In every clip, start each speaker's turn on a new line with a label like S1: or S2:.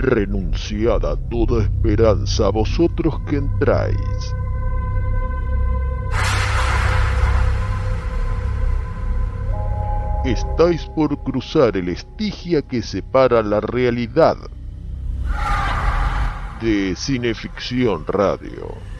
S1: renunciad toda esperanza vosotros que entráis. Estáis por cruzar el estigia que separa la realidad de Cineficción Radio.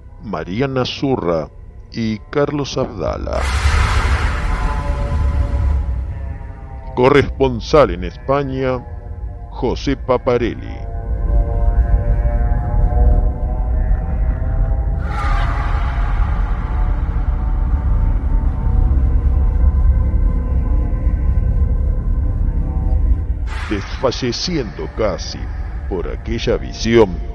S1: Mariana Zurra y Carlos Abdala. Corresponsal en España, José Paparelli. desfalleciendo casi por aquella visión,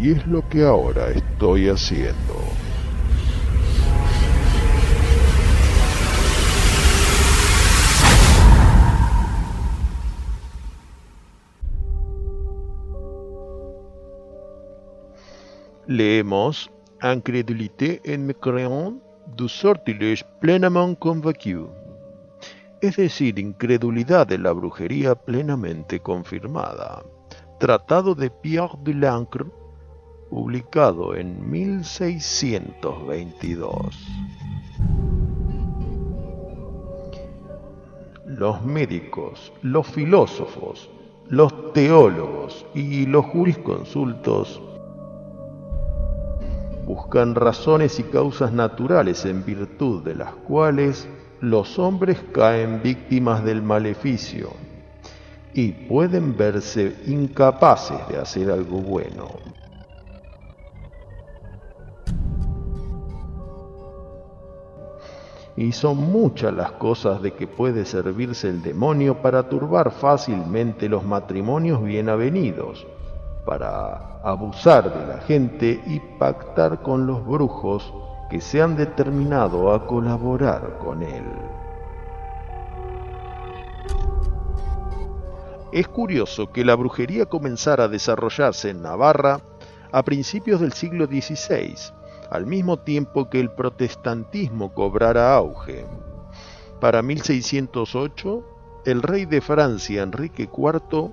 S1: Y es lo que ahora estoy haciendo. Leemos Incrédulité en mécréant du sortilège pleinement convaincu es decir, incredulidad de la brujería plenamente confirmada. Tratado de Pierre de Lancre, publicado en 1622. Los médicos, los filósofos, los teólogos y los jurisconsultos buscan razones y causas naturales en virtud de las cuales los hombres caen víctimas del maleficio y pueden verse incapaces de hacer algo bueno. Y son muchas las cosas de que puede servirse el demonio para turbar fácilmente los matrimonios bien avenidos, para abusar de la gente y pactar con los brujos que se han determinado a colaborar con él. Es curioso que la brujería comenzara a desarrollarse en Navarra a principios del siglo XVI, al mismo tiempo que el protestantismo cobrara auge. Para 1608, el rey de Francia, Enrique IV,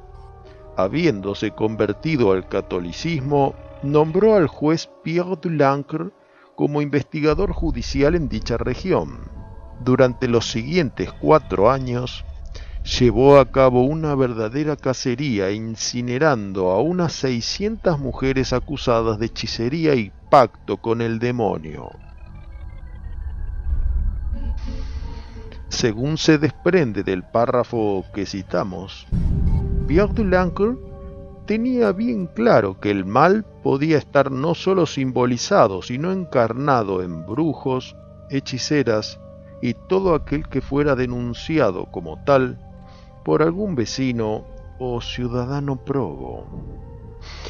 S1: habiéndose convertido al catolicismo, nombró al juez Pierre de Lancre como investigador judicial en dicha región. Durante los siguientes cuatro años, llevó a cabo una verdadera cacería incinerando a unas 600 mujeres acusadas de hechicería y pacto con el demonio. Según se desprende del párrafo que citamos, Pierre tenía bien claro que el mal podía estar no sólo simbolizado, sino encarnado en brujos, hechiceras y todo aquel que fuera denunciado como tal por algún vecino o ciudadano probo.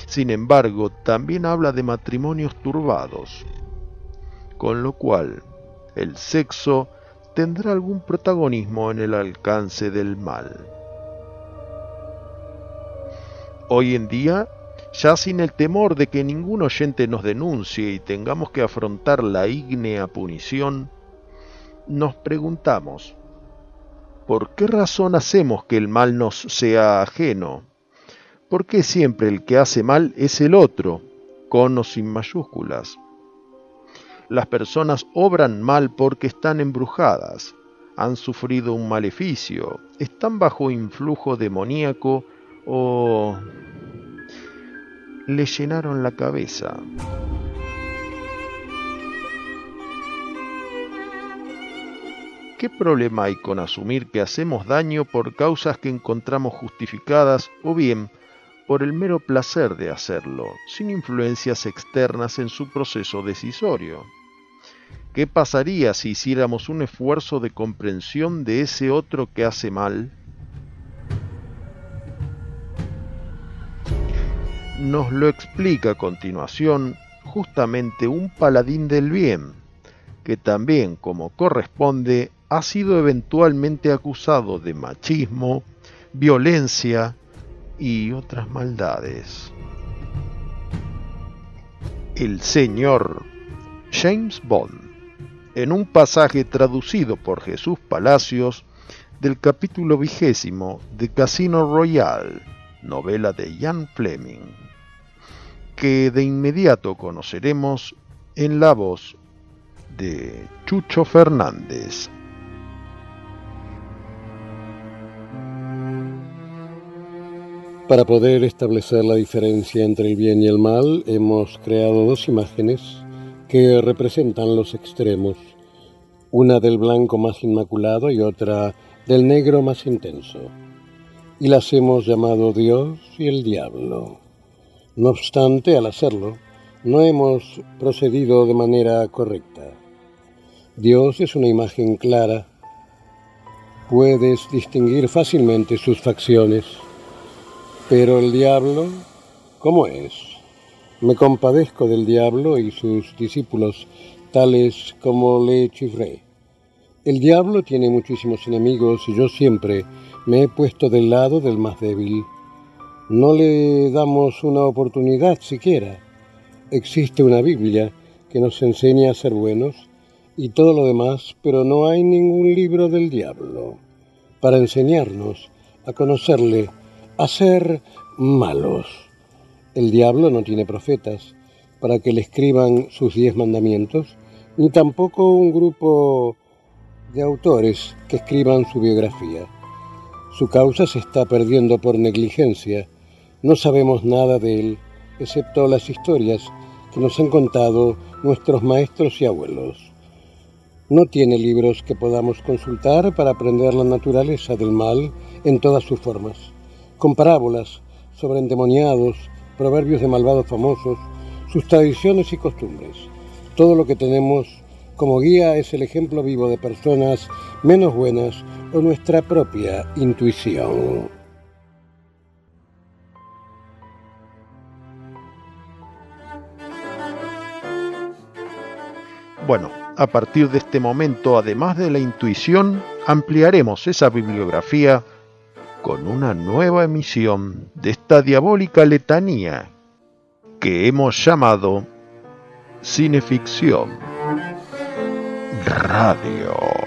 S1: Sin embargo, también habla de matrimonios turbados, con lo cual el sexo tendrá algún protagonismo en el alcance del mal. Hoy en día, ya sin el temor de que ningún oyente nos denuncie y tengamos que afrontar la ígnea punición, nos preguntamos, ¿por qué razón hacemos que el mal nos sea ajeno? ¿Por qué siempre el que hace mal es el otro, con o sin mayúsculas? Las personas obran mal porque están embrujadas, han sufrido un maleficio, están bajo influjo demoníaco o le llenaron la cabeza. ¿Qué problema hay con asumir que hacemos daño por causas que encontramos justificadas o bien por el mero placer de hacerlo, sin influencias externas en su proceso decisorio? ¿Qué pasaría si hiciéramos un esfuerzo de comprensión de ese otro que hace mal? Nos lo explica a continuación justamente un paladín del bien, que también, como corresponde, ha sido eventualmente acusado de machismo, violencia y otras maldades. El señor James Bond en un pasaje traducido por Jesús Palacios del capítulo vigésimo de Casino Royale, novela de Jan Fleming, que de inmediato conoceremos en la voz de Chucho Fernández.
S2: Para poder establecer la diferencia entre el bien y el mal, hemos creado dos imágenes que representan los extremos, una del blanco más inmaculado y otra del negro más intenso, y las hemos llamado Dios y el diablo. No obstante, al hacerlo, no hemos procedido de manera correcta. Dios es una imagen clara, puedes distinguir fácilmente sus facciones, pero el diablo, ¿cómo es? Me compadezco del diablo y sus discípulos, tales como Le Chiffre. El diablo tiene muchísimos enemigos y yo siempre me he puesto del lado del más débil. No le damos una oportunidad siquiera. Existe una Biblia que nos enseña a ser buenos y todo lo demás, pero no hay ningún libro del diablo para enseñarnos a conocerle, a ser malos. El diablo no tiene profetas para que le escriban sus diez mandamientos, ni tampoco un grupo de autores que escriban su biografía. Su causa se está perdiendo por negligencia. No sabemos nada de él, excepto las historias que nos han contado nuestros maestros y abuelos. No tiene libros que podamos consultar para aprender la naturaleza del mal en todas sus formas, con parábolas sobre endemoniados, proverbios de malvados famosos, sus tradiciones y costumbres. Todo lo que tenemos como guía es el ejemplo vivo de personas menos buenas o nuestra propia intuición.
S1: Bueno, a partir de este momento, además de la intuición, ampliaremos esa bibliografía con una nueva emisión de esta diabólica letanía que hemos llamado Cineficción Radio.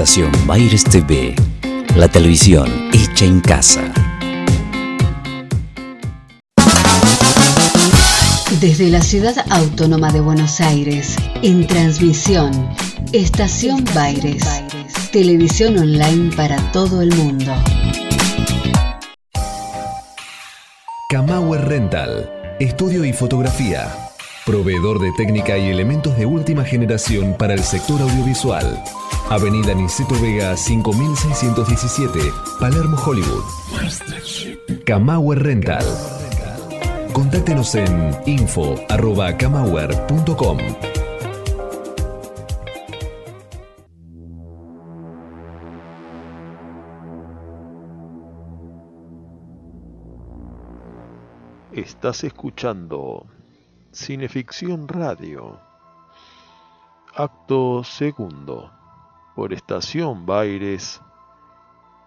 S3: Estación Baires TV, la televisión hecha en casa.
S4: Desde la ciudad autónoma de Buenos Aires, en transmisión, Estación Baires, televisión online para todo el mundo.
S5: Camauer Rental, estudio y fotografía, proveedor de técnica y elementos de última generación para el sector audiovisual. Avenida Niceto Vega 5617, Palermo, Hollywood. Camauer Rental. Contáctenos en info.camauer.com.
S1: Estás escuchando Cineficción Radio. Acto segundo por Estación Baires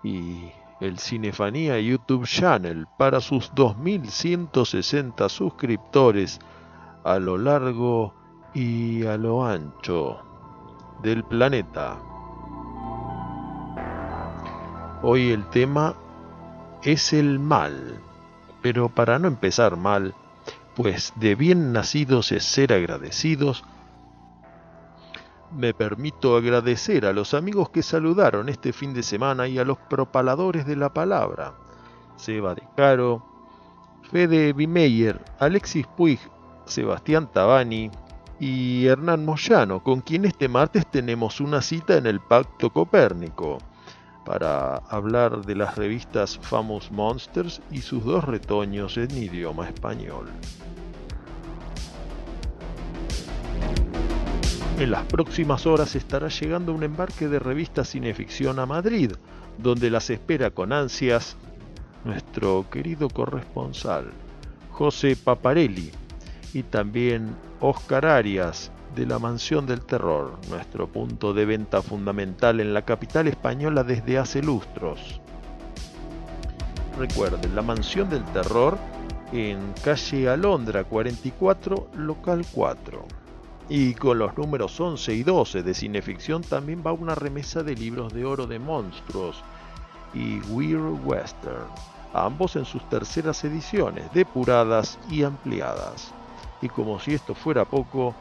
S1: y el Cinefanía YouTube Channel para sus 2160 suscriptores a lo largo y a lo ancho del planeta. Hoy el tema es el mal, pero para no empezar mal, pues de bien nacidos es ser agradecidos, me permito agradecer a los amigos que saludaron este fin de semana y a los propaladores de la palabra. Seba de Caro, Fede Bimeyer, Alexis Puig, Sebastián Tabani y Hernán Moyano, con quien este martes tenemos una cita en el Pacto Copérnico para hablar de las revistas Famous Monsters y sus dos retoños en idioma español. En las próximas horas estará llegando un embarque de revistas cineficción a Madrid, donde las espera con ansias nuestro querido corresponsal, José Paparelli, y también Oscar Arias, de la Mansión del Terror, nuestro punto de venta fundamental en la capital española desde hace lustros. Recuerden, la Mansión del Terror en calle Alondra 44, local 4. Y con los números 11 y 12 de Cineficción también va una remesa de libros de oro de monstruos y Weird Western, ambos en sus terceras ediciones, depuradas y ampliadas. Y como si esto fuera poco,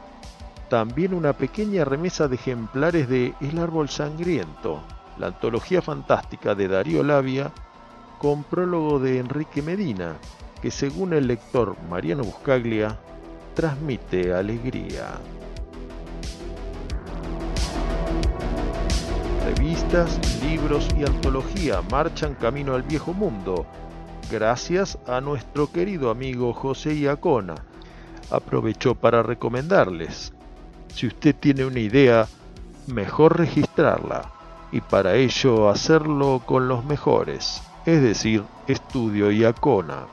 S1: también una pequeña remesa de ejemplares de El Árbol Sangriento, la antología fantástica de Darío Labia, con prólogo de Enrique Medina, que según el lector Mariano Buscaglia, transmite alegría. Revistas, libros y antología marchan camino al viejo mundo, gracias a nuestro querido amigo José Iacona. Aprovecho para recomendarles, si usted tiene una idea, mejor registrarla y para ello hacerlo con los mejores. es decir, Estudio y Acona.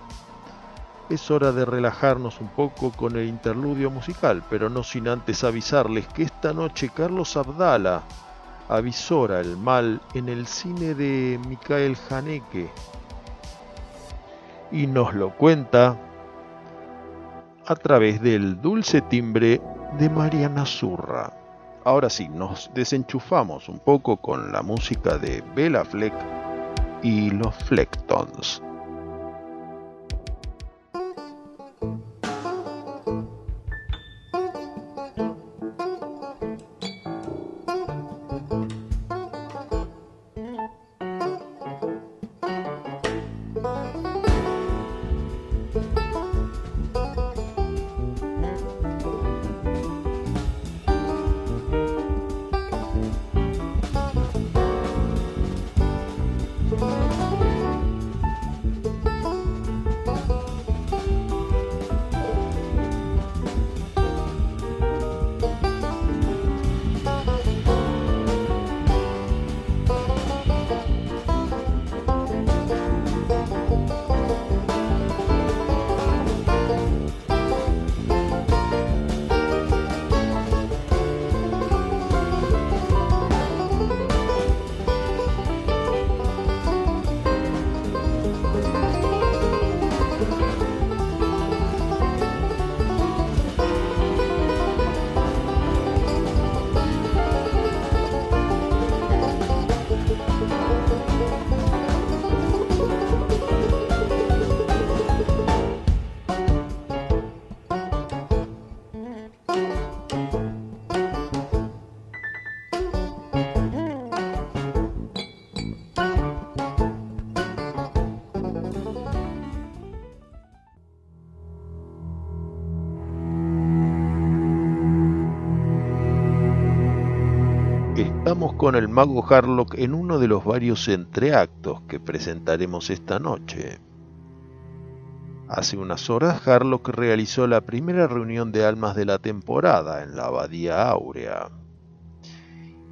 S1: Es hora de relajarnos un poco con el interludio musical, pero no sin antes avisarles que esta noche Carlos Abdala avisora el mal en el cine de Michael Haneke y nos lo cuenta a través del dulce timbre de Mariana Zurra. Ahora sí, nos desenchufamos un poco con la música de Bella Fleck y los Flectons. Con el mago Harlock en uno de los varios entreactos que presentaremos esta noche. Hace unas horas Harlock realizó la primera reunión de almas de la temporada en la Abadía Áurea.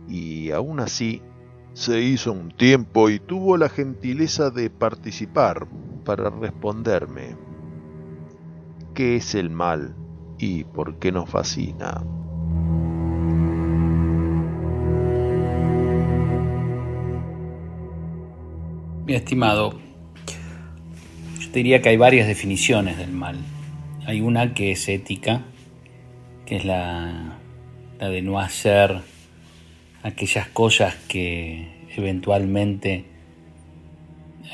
S1: Y aún así, se hizo un tiempo y tuvo la gentileza de participar para responderme. ¿Qué es el mal y por qué nos fascina?
S6: Mi estimado, yo te diría que hay varias definiciones del mal. Hay una que es ética, que es la, de no hacer aquellas cosas que eventualmente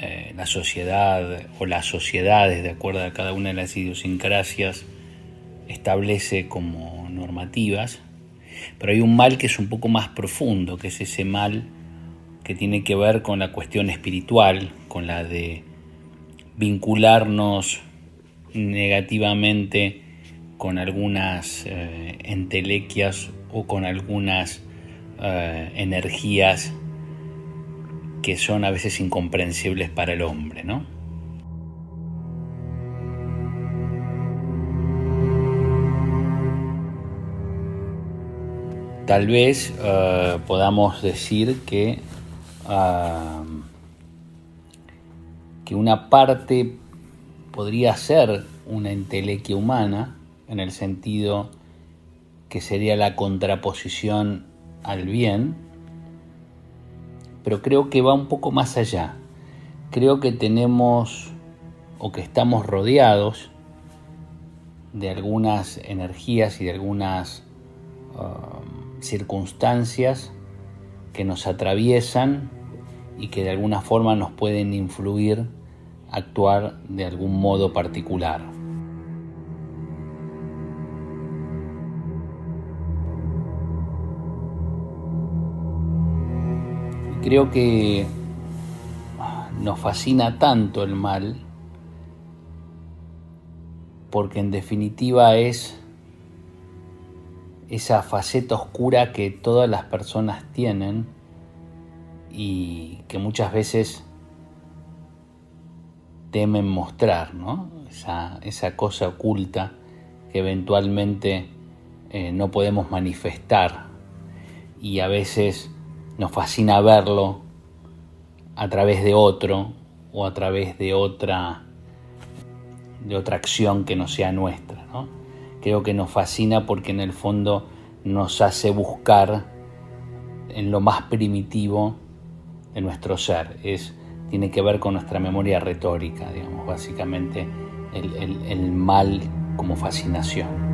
S6: eh, la sociedad o las sociedades, de acuerdo a cada una de las idiosincrasias, establece como normativas. Pero hay un mal que es un poco más profundo, que es ese mal que tiene que ver con la cuestión espiritual, con la de vincularnos negativamente con algunas eh, entelequias o con algunas eh, energías que son a veces incomprensibles para el hombre, ¿no? Tal vez eh, podamos decir que que una parte podría ser una entelequia humana, en el sentido que sería la contraposición al bien, pero creo que va un poco más allá. Creo que tenemos o que estamos rodeados de algunas energías y de algunas circunstancias que nos atraviesan y que de alguna forma nos pueden influir a actuar de algún modo particular. Creo que nos fascina tanto el mal porque en definitiva es esa faceta oscura que todas las personas tienen y que muchas veces temen mostrar, ¿no? Esa, cosa oculta que eventualmente eh, no podemos manifestar y a veces nos fascina verlo a través de otro o a través de otra, de otra acción que no sea nuestra. Creo que nos fascina porque en el fondo nos hace buscar en lo más primitivo de nuestro ser. Es, tiene que ver con nuestra memoria retórica, digamos, básicamente el mal como fascinación.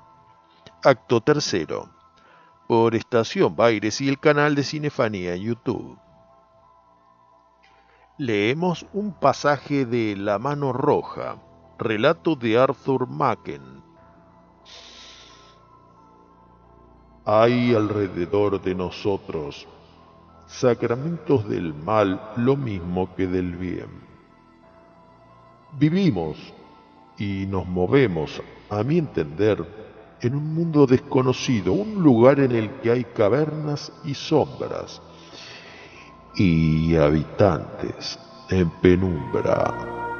S1: Acto tercero. Por Estación Baires y el canal de Cinefanía en YouTube. Leemos un pasaje de La mano roja, relato de Arthur Macken. Hay alrededor de nosotros sacramentos del mal lo mismo que del bien. Vivimos y nos movemos, a mi entender, en un mundo desconocido, un lugar en el que hay cavernas y sombras y habitantes en penumbra.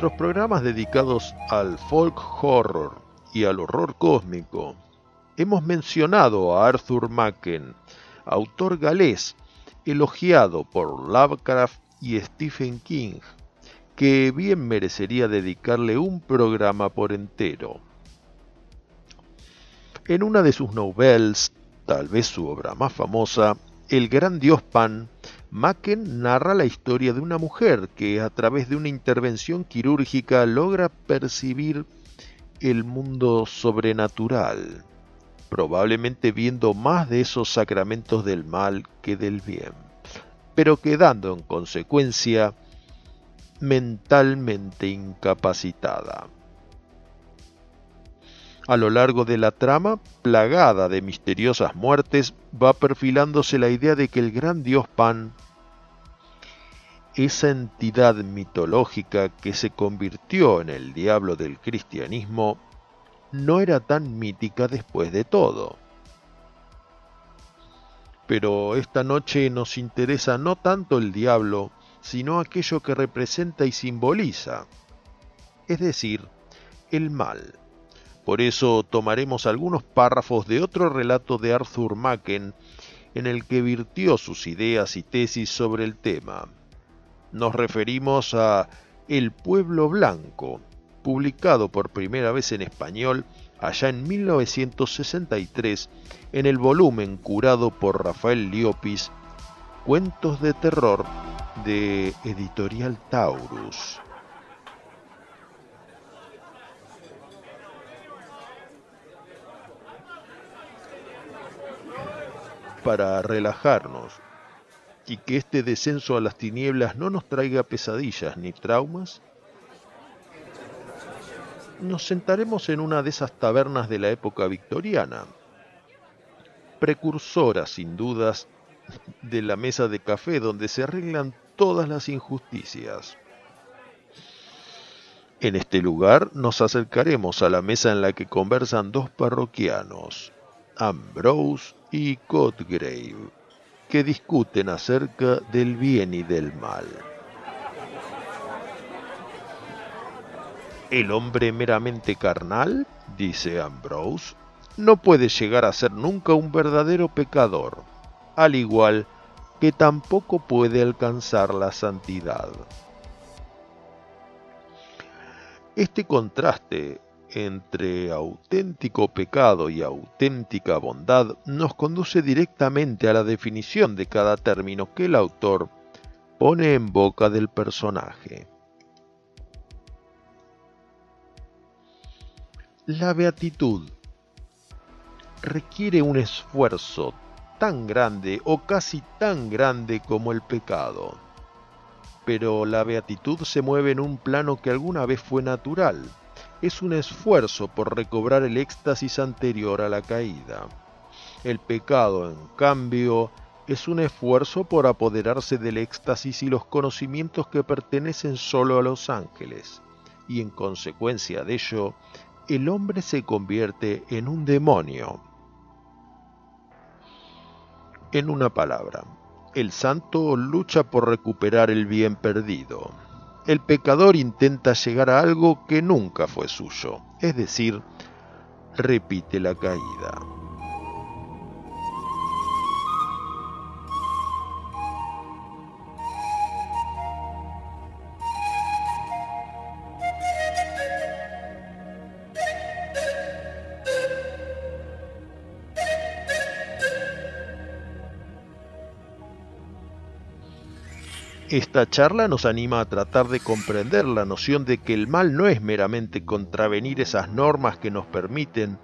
S1: Nuestros programas dedicados al folk horror y al horror cósmico, hemos mencionado a Arthur Macken, autor galés elogiado por Lovecraft y Stephen King, que bien merecería dedicarle un programa por entero. En una de sus novelas, tal vez su obra más famosa, El gran dios Pan, Macken narra la historia de una mujer que a través de una intervención quirúrgica logra percibir el mundo sobrenatural, probablemente viendo más de esos sacramentos del mal que del bien, pero quedando en consecuencia mentalmente incapacitada. A lo largo de la trama, plagada de misteriosas muertes, va perfilándose la idea de que el gran dios Pan, esa entidad mitológica que se convirtió en el diablo del cristianismo, no era tan mítica después de todo. Pero esta noche nos interesa no tanto el diablo, sino aquello que representa y simboliza, es decir, el mal. Por eso tomaremos algunos párrafos de otro relato de Arthur Macken en el que virtió sus ideas y tesis sobre el tema. Nos referimos a El pueblo blanco, publicado por primera vez en español allá en 1963 en el volumen curado por Rafael Liopis, Cuentos de Terror de Editorial Taurus. Para relajarnos y que este descenso a las tinieblas no nos traiga pesadillas ni traumas, nos sentaremos en una de esas tabernas de la época victoriana, precursora sin dudas de la mesa de café donde se arreglan todas las injusticias. En este lugar nos acercaremos a la mesa en la que conversan dos parroquianos, Ambrose y Cotgrave, que discuten acerca del bien y del mal. El hombre meramente carnal, dice Ambrose, no puede llegar a ser nunca un verdadero pecador, al igual que tampoco puede alcanzar la santidad. Este contraste entre auténtico pecado y auténtica bondad nos conduce directamente a la definición de cada término que el autor pone en boca del personaje. La beatitud requiere un esfuerzo tan grande o casi tan grande como el pecado. Pero la beatitud se mueve en un plano que alguna vez fue natural. Es un esfuerzo por recobrar el éxtasis anterior a la caída. El pecado, en cambio, es un esfuerzo por apoderarse del éxtasis y los conocimientos que pertenecen solo a los ángeles, y en consecuencia de ello, el hombre se convierte en un demonio. En una palabra, el santo lucha por recuperar el bien perdido. El pecador intenta llegar a algo que nunca fue suyo, es decir, repite la caída. Esta charla nos anima a tratar de comprender la noción de que el mal no es meramente contravenir esas normas que nos permiten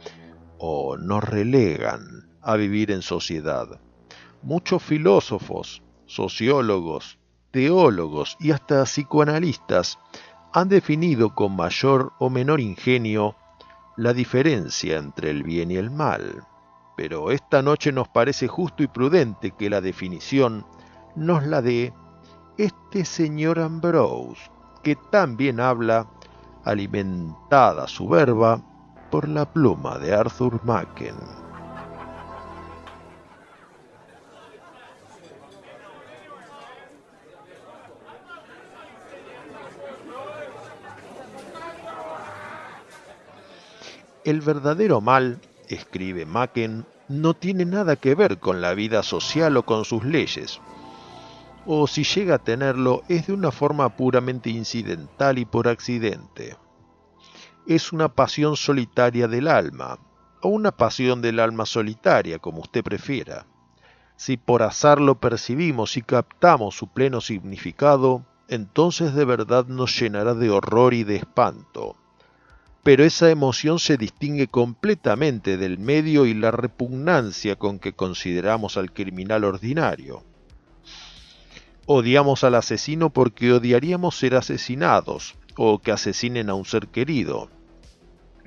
S1: o nos relegan a vivir en sociedad. Muchos filósofos, sociólogos, teólogos y hasta psicoanalistas han definido con mayor o menor ingenio la diferencia entre el bien y el mal. Pero esta noche nos parece justo y prudente que la definición nos la dé este señor Ambrose, que también habla, alimentada su verba por la pluma de Arthur Macken. El verdadero mal, escribe Macken, no tiene nada que ver con la vida social o con sus leyes, o si llega a tenerlo es de una forma puramente incidental y por accidente. Es una pasión solitaria del alma, o una pasión del alma solitaria, como usted prefiera. Si por azar lo percibimos y captamos su pleno significado, entonces de verdad nos llenará de horror y de espanto. Pero esa emoción se distingue completamente del medio y la repugnancia con que consideramos al criminal ordinario. Odiamos al asesino porque odiaríamos ser asesinados o que asesinen a un ser querido.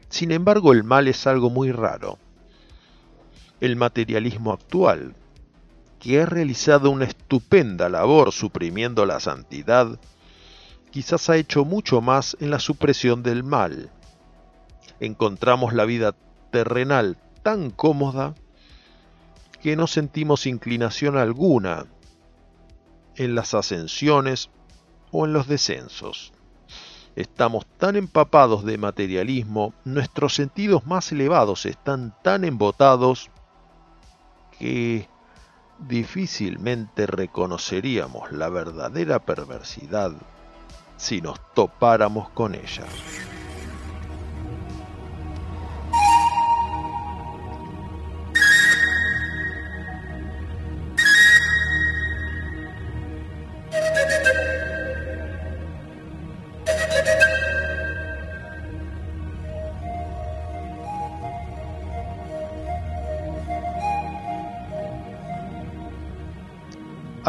S1: Sin embargo, el mal es algo muy raro. El materialismo actual, que ha realizado una estupenda labor suprimiendo la santidad, quizás ha hecho mucho más en la supresión del mal. Encontramos la vida terrenal tan cómoda que no sentimos inclinación alguna en las ascensiones o en los descensos. Estamos tan empapados de materialismo, nuestros sentidos más elevados están tan embotados que difícilmente reconoceríamos la verdadera perversidad si nos topáramos con ella.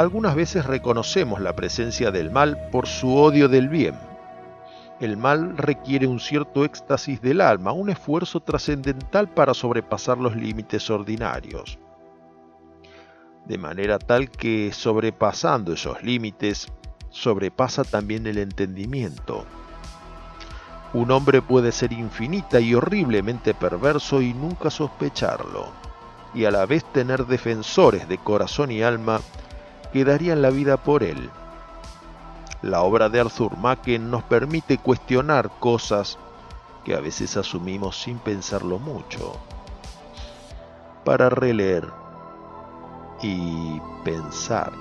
S1: Algunas veces reconocemos la presencia del mal por su odio del bien. El mal requiere un cierto éxtasis del alma, un esfuerzo trascendental para sobrepasar los límites ordinarios. De manera tal que sobrepasando esos límites, sobrepasa también el entendimiento. Un hombre puede ser infinita y horriblemente perverso y nunca sospecharlo, y a la vez tener defensores de corazón y alma que darían la vida por él. La obra de Arthur Machen nos permite cuestionar cosas que a veces asumimos sin pensarlo mucho, para releer y pensar.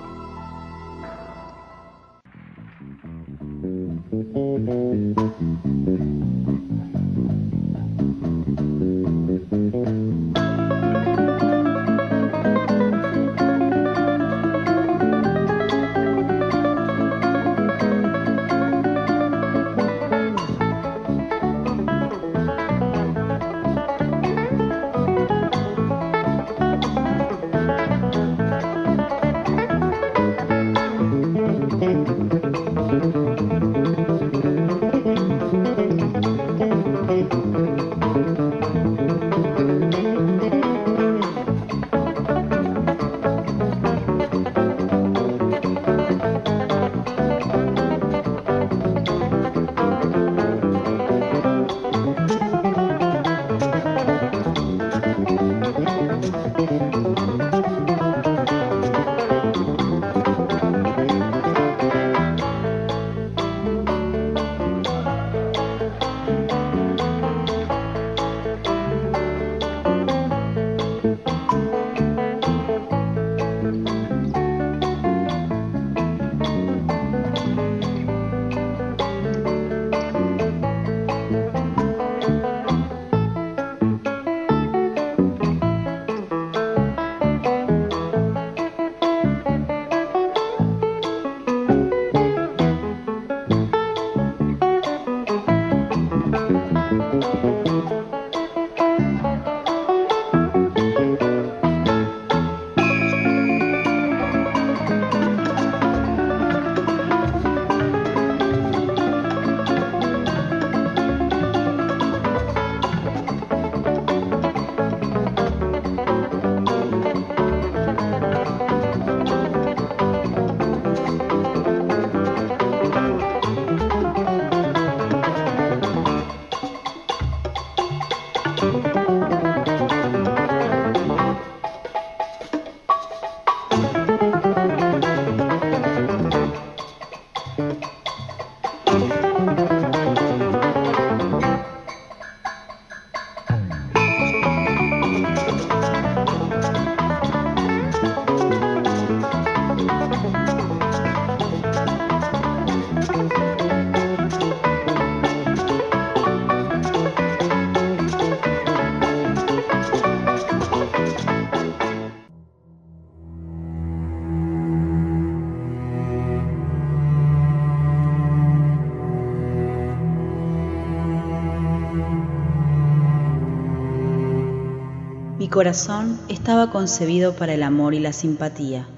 S7: Corazón estaba concebido para el amor y la simpatía,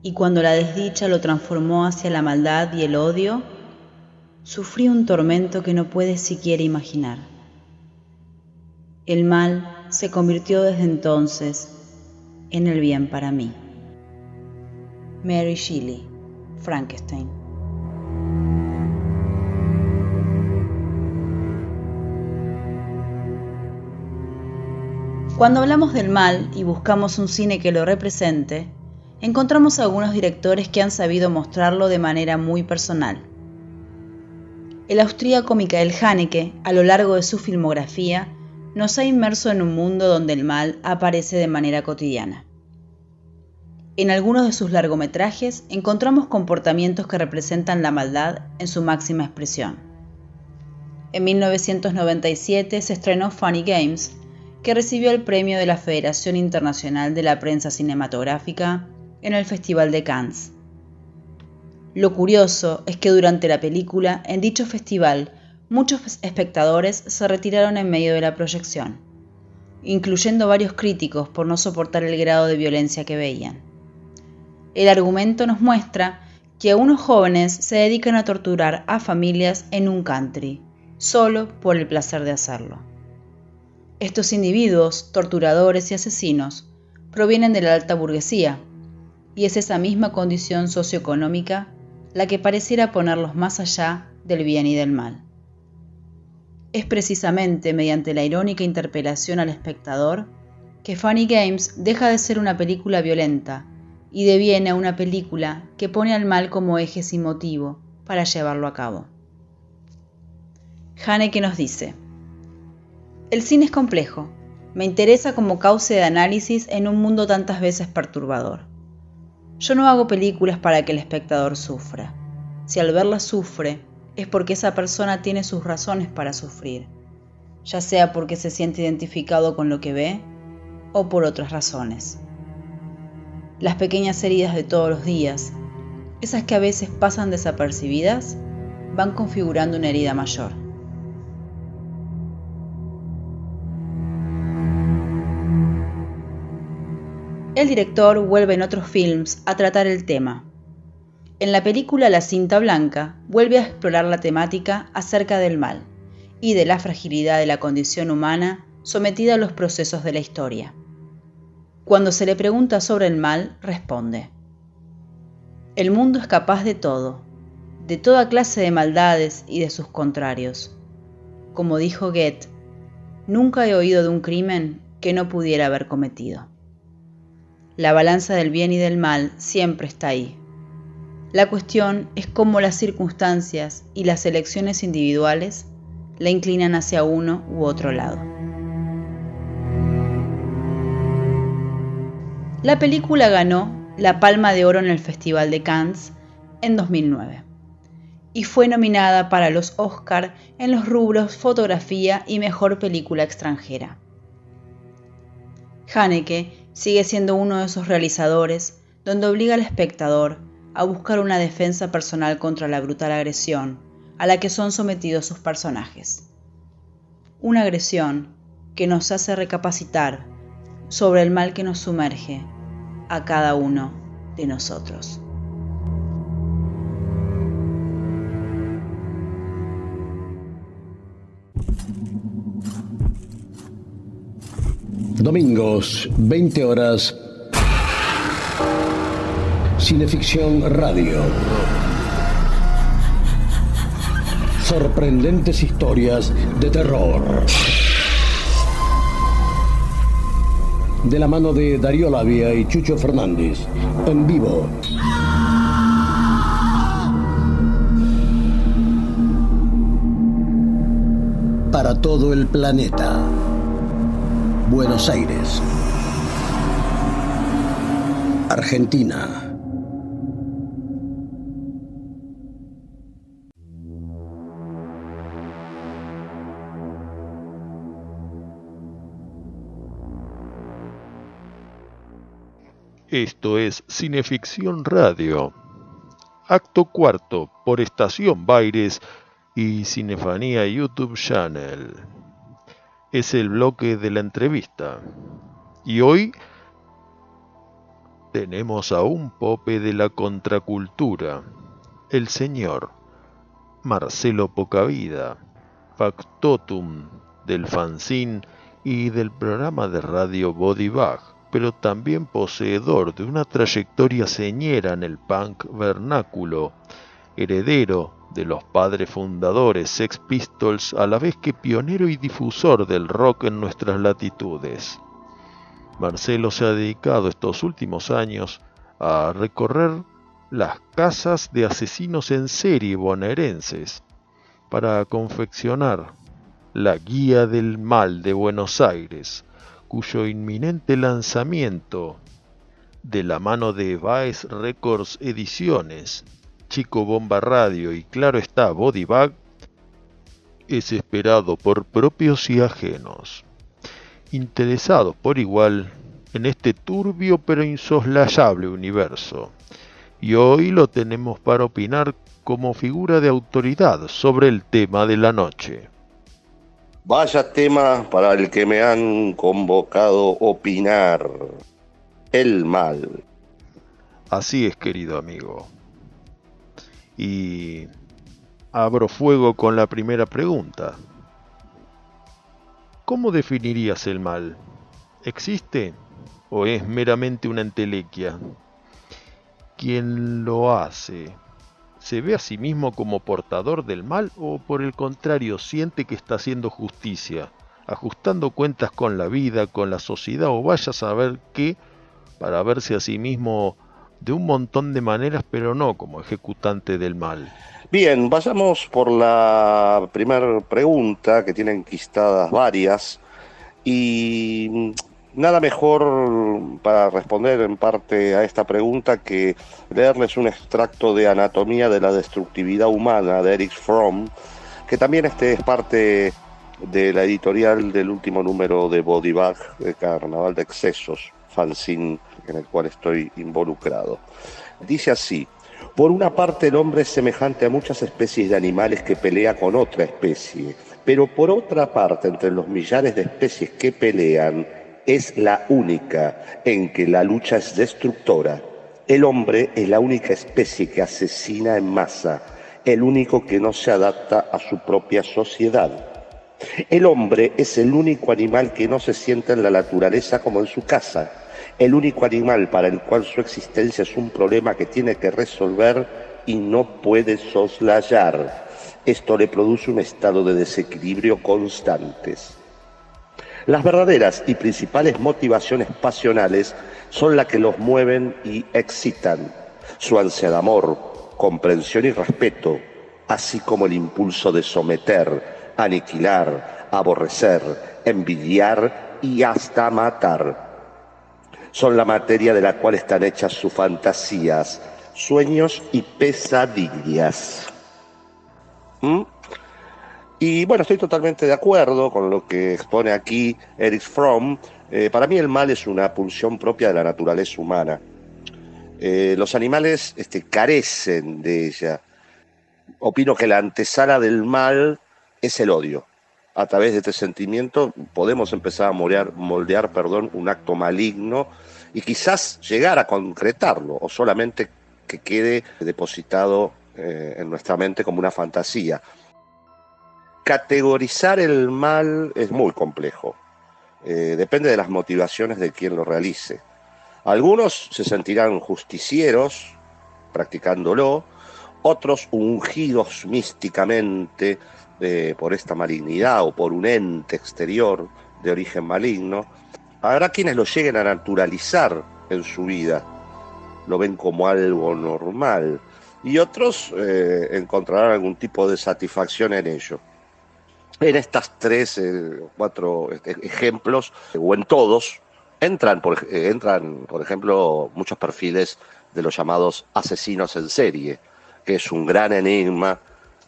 S7: y cuando la desdicha lo transformó hacia la maldad y el odio, sufrí un tormento que no puedes siquiera imaginar. El mal se convirtió desde entonces en el bien para mí. Mary Shelley, Frankenstein. Cuando hablamos del mal y buscamos un cine que lo represente, encontramos algunos directores que han sabido mostrarlo de manera muy personal. El austríaco Michael Haneke, a lo largo de su filmografía, nos ha inmerso en un mundo donde el mal aparece de manera cotidiana. En algunos de sus largometrajes encontramos comportamientos que representan la maldad en su máxima expresión. En 1997 se estrenó Funny Games, que recibió el premio de la Federación Internacional de la Prensa Cinematográfica en el Festival de Cannes. Lo curioso es que durante la película, en dicho festival, muchos espectadores se retiraron en medio de la proyección, incluyendo varios críticos por no soportar el grado de violencia que veían. El argumento nos muestra que unos jóvenes se dedican a torturar a familias en un country, solo por el placer de hacerlo. Estos individuos, torturadores y asesinos, provienen de la alta burguesía, y es esa misma condición socioeconómica la que pareciera ponerlos más allá del bien y del mal. Es precisamente mediante la irónica interpelación al espectador que Funny Games deja de ser una película violenta y deviene una película que pone al mal como eje sin motivo para llevarlo a cabo. Haneke nos dice, el cine es complejo. Me interesa como cauce de análisis en un mundo tantas veces perturbador. Yo no hago películas para que el espectador sufra. Si al verla sufre, es porque esa persona tiene sus razones para sufrir, ya sea porque se siente identificado con lo que ve o por otras razones. Las pequeñas heridas de todos los días, esas que a veces pasan desapercibidas, van configurando una herida mayor. El director vuelve en otros films a tratar el tema. En la película La cinta blanca vuelve a explorar la temática acerca del mal y de la fragilidad de la condición humana sometida a los procesos de la historia. Cuando se le pregunta sobre el mal, responde, El mundo es capaz de todo, de toda clase de maldades y de sus contrarios. Como dijo Goethe, nunca he oído de un crimen que no pudiera haber cometido. La balanza del bien y del mal siempre está ahí. La cuestión es cómo las circunstancias y las elecciones individuales la inclinan hacia uno u otro lado. La película ganó la Palma de Oro en el Festival de Cannes en 2009 y fue nominada para los Oscar en los rubros fotografía y mejor película extranjera. Haneke sigue siendo uno de esos realizadores donde obliga al espectador a buscar una defensa personal contra la brutal agresión a la que son sometidos sus personajes. Una agresión que nos hace recapacitar sobre el mal que nos sumerge a cada uno de nosotros.
S2: Domingos, 20 horas. Cineficción Radio. Sorprendentes historias de terror. De la mano de Darío Labia y Chucho Fernández. En vivo. Para todo el planeta. Buenos Aires. Argentina.
S1: Esto es Cineficción Radio. Acto cuarto por Estación Baires y Cinefanía YouTube Channel. Es el bloque de la entrevista. Y hoy tenemos a un pope de la contracultura, el señor Marcelo Pocavida, factotum del fanzine y del programa de radio Body Bag pero también poseedor de una trayectoria señera en el punk vernáculo, heredero de los padres fundadores Sex Pistols, a la vez que pionero y difusor del rock en nuestras latitudes. Marcelo se ha dedicado estos últimos años a recorrer las casas de asesinos en serie bonaerenses para confeccionar la Guía del Mal de Buenos Aires, cuyo inminente lanzamiento de la mano de Vice Records Ediciones, Chico Bomba Radio y claro está Body Bag, es esperado por propios y ajenos, interesados por igual en este turbio pero insoslayable universo. Y hoy lo tenemos para opinar como figura de autoridad sobre el tema de la noche.
S8: Vaya tema para el que me han convocado opinar. El mal.
S1: Así es, querido amigo. Y abro fuego con la primera pregunta. ¿Cómo definirías el mal? ¿Existe o es meramente una entelequia? ¿Quién lo hace? ¿Se ve a sí mismo como portador del mal o por el contrario siente que está haciendo justicia, ajustando cuentas con la vida, con la sociedad o vaya a saber qué, para verse a sí mismo de un montón de maneras, pero no como ejecutante del mal?
S8: Bien, vayamos por la primera pregunta, que tiene enquistadas varias, y Nada mejor para responder en parte a esta pregunta que leerles un extracto de Anatomía de la Destructividad Humana de Eric Fromm, que también este es parte de la editorial del último número de Body Bag, de Carnaval de Excesos, fanzine en el cual estoy involucrado. Dice así, por una parte el hombre es semejante a muchas especies de animales que pelea con otra especie, pero por otra parte entre los millares de especies que pelean, es la única en que la lucha es destructora. El hombre es la única especie que asesina en masa, el único que no se adapta a su propia sociedad. El hombre es el único animal que no se siente en la naturaleza como en su casa, el único animal para el cual su existencia es un problema que tiene que resolver y no puede soslayar. Esto le produce un estado de desequilibrio constantes. Las verdaderas y principales motivaciones pasionales son las que los mueven y excitan. Su ansia de amor, comprensión y respeto, así como el impulso de someter, aniquilar, aborrecer, envidiar y hasta matar. Son la materia de la cual están hechas sus fantasías, sueños y pesadillas. ¿Mm? Y bueno, estoy totalmente de acuerdo con lo que expone aquí Eric Fromm. Eh, para mí el mal es una pulsión propia de la naturaleza humana. Eh, los animales este, carecen de ella. Opino que la antesala del mal es el odio. A través de este sentimiento podemos empezar a moldear, moldear perdón, un acto maligno y quizás llegar a concretarlo o solamente que quede depositado eh, en nuestra mente como una fantasía categorizar el mal es muy complejo. Eh, depende de las motivaciones de quien lo realice. Algunos se sentirán justicieros practicándolo, otros ungidos místicamente por esta malignidad o por un ente exterior de origen maligno. Habrá quienes lo lleguen a naturalizar en su vida, lo ven como algo normal, y otros eh, encontrarán algún tipo de satisfacción en ello en estas tres, eh, cuatro este, ejemplos, o en todos, entran por, eh, entran, por ejemplo, muchos perfiles de los llamados asesinos en serie, que es un gran enigma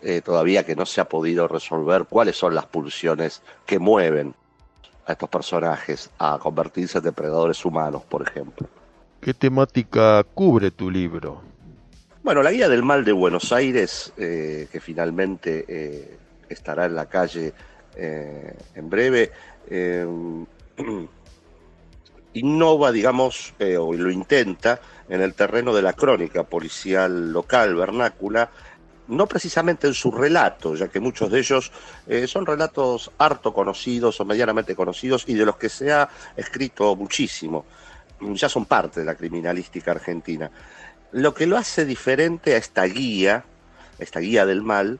S8: eh, todavía que no se ha podido resolver cuáles son las pulsiones que mueven a estos personajes a convertirse en depredadores humanos, por ejemplo.
S1: ¿Qué temática cubre tu libro?
S8: Bueno, la guía del mal de Buenos Aires, que finalmente estará en la calle eh, en breve, eh, innova, digamos, eh, o lo intenta en el terreno de la crónica policial local, vernácula, no precisamente en su relato, ya que muchos de ellos son relatos harto conocidos o medianamente conocidos y de los que se ha escrito muchísimo, ya son parte de la criminalística argentina. Lo que lo hace diferente a esta guía, esta guía del mal,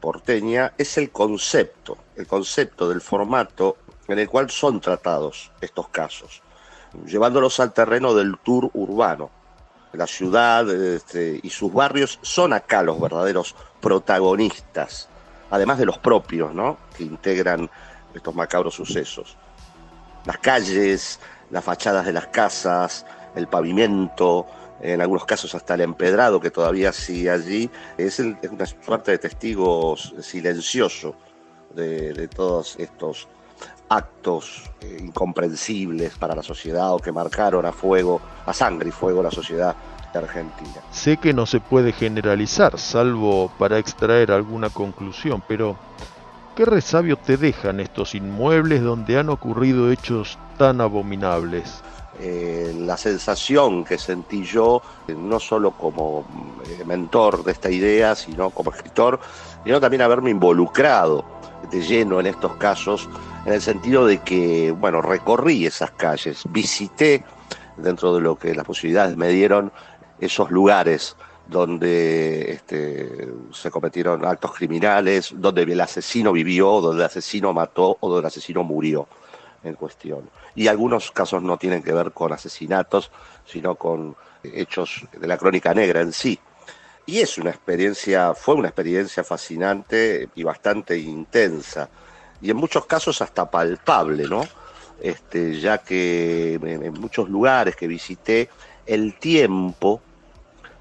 S8: porteña es el concepto, el concepto del formato en el cual son tratados estos casos, llevándolos al terreno del tour urbano. La ciudad este, y sus barrios son acá los verdaderos protagonistas, además de los propios, ¿no? Que integran estos macabros sucesos. Las calles, las fachadas de las casas, el pavimento, en algunos casos hasta el empedrado que todavía sigue allí, es, una suerte de testigo silencioso de, todos estos actos eh, incomprensibles para la sociedad o que marcaron a fuego, a sangre y fuego la sociedad argentina.
S1: Sé que no se puede generalizar, salvo para extraer alguna conclusión, pero ¿qué resabio te dejan estos inmuebles donde han ocurrido hechos tan abominables?
S8: Eh, la sensación que sentí yo, eh, no solo como mentor de esta idea, sino como escritor, sino también haberme involucrado lleno en estos casos, en el sentido de que, bueno, recorrí esas calles, visité dentro de lo que las posibilidades me dieron esos lugares donde este, se cometieron actos criminales, donde el asesino vivió, donde el asesino mató o donde el asesino murió en cuestión. Y algunos casos no tienen que ver con asesinatos, sino con hechos de la crónica negra en sí. Y es una experiencia, fue una experiencia fascinante y bastante intensa, y en muchos casos hasta palpable, ¿no? Este, ya que en muchos lugares que visité, el tiempo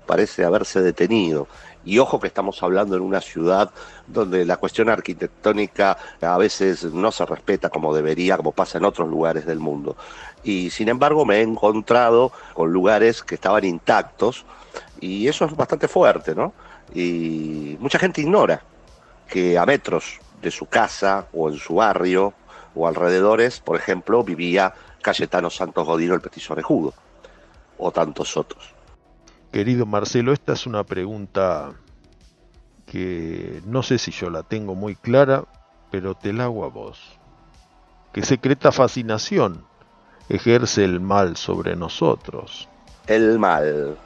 S8: parece haberse detenido y ojo que estamos hablando en una ciudad donde la cuestión arquitectónica a veces no se respeta como debería, como pasa en otros lugares del mundo. Y sin embargo me he encontrado con lugares que estaban intactos y eso es bastante fuerte, ¿no? Y mucha gente ignora que a metros de su casa o en su barrio o alrededores, por ejemplo, vivía Cayetano Santos Godino el Petiso Orejudo o tantos otros.
S1: Querido Marcelo, esta es una pregunta que no sé si yo la tengo muy clara, pero te la hago a vos. ¿Qué secreta fascinación ejerce el mal sobre nosotros?
S8: El mal,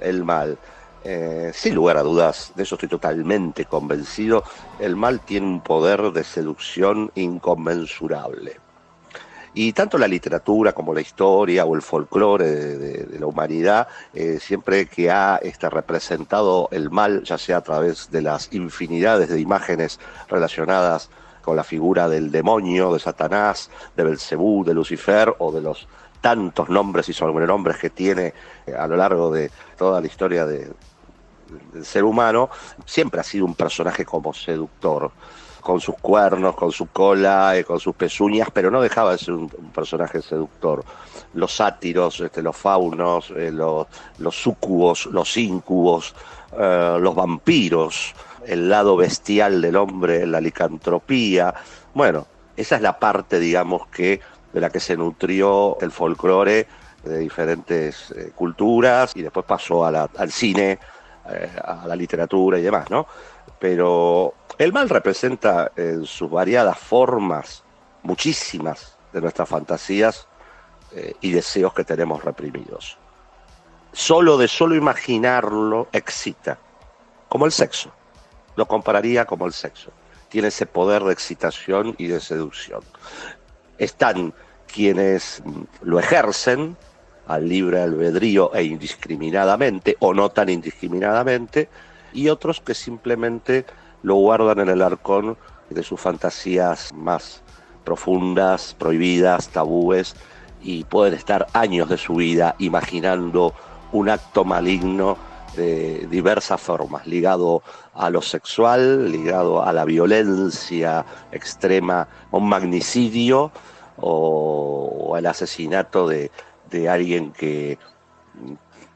S8: el mal. Eh, sin lugar a dudas, de eso estoy totalmente convencido, el mal tiene un poder de seducción inconmensurable. Y tanto la literatura como la historia o el folclore de, la humanidad, eh, siempre que ha este, representado el mal, ya sea a través de las infinidades de imágenes relacionadas con la figura del demonio, de Satanás, de Belcebú, de Lucifer o de los tantos nombres y sobrenombres que tiene eh, a lo largo de toda la historia del ser humano, siempre ha sido un personaje como seductor, con sus cuernos, con su cola, eh, con sus pezuñas, pero no dejaba de ser un, personaje seductor. Los sátiros, este, los faunos, eh, los, los súcubos, los íncubos, los vampiros, el lado bestial del hombre, la licantropía. Bueno, esa es la parte, digamos, que de la que se nutrió el folclore de diferentes eh, culturas y después pasó al cine, eh, a la literatura y demás, ¿no? Pero el mal representa en sus variadas formas muchísimas de nuestras fantasías eh, y deseos que tenemos reprimidos. Solo de solo imaginarlo excita, como el sexo. Lo compararía como el sexo. Tiene ese poder de excitación y de seducción. Están quienes lo ejercen al libre albedrío e indiscriminadamente o no tan indiscriminadamente y otros que simplemente lo guardan en el arcón de sus fantasías más profundas, prohibidas, tabúes y pueden estar años de su vida imaginando un acto maligno de diversas formas, ligado a lo sexual, ligado a la violencia extrema, a un magnicidio o, el asesinato de, alguien que,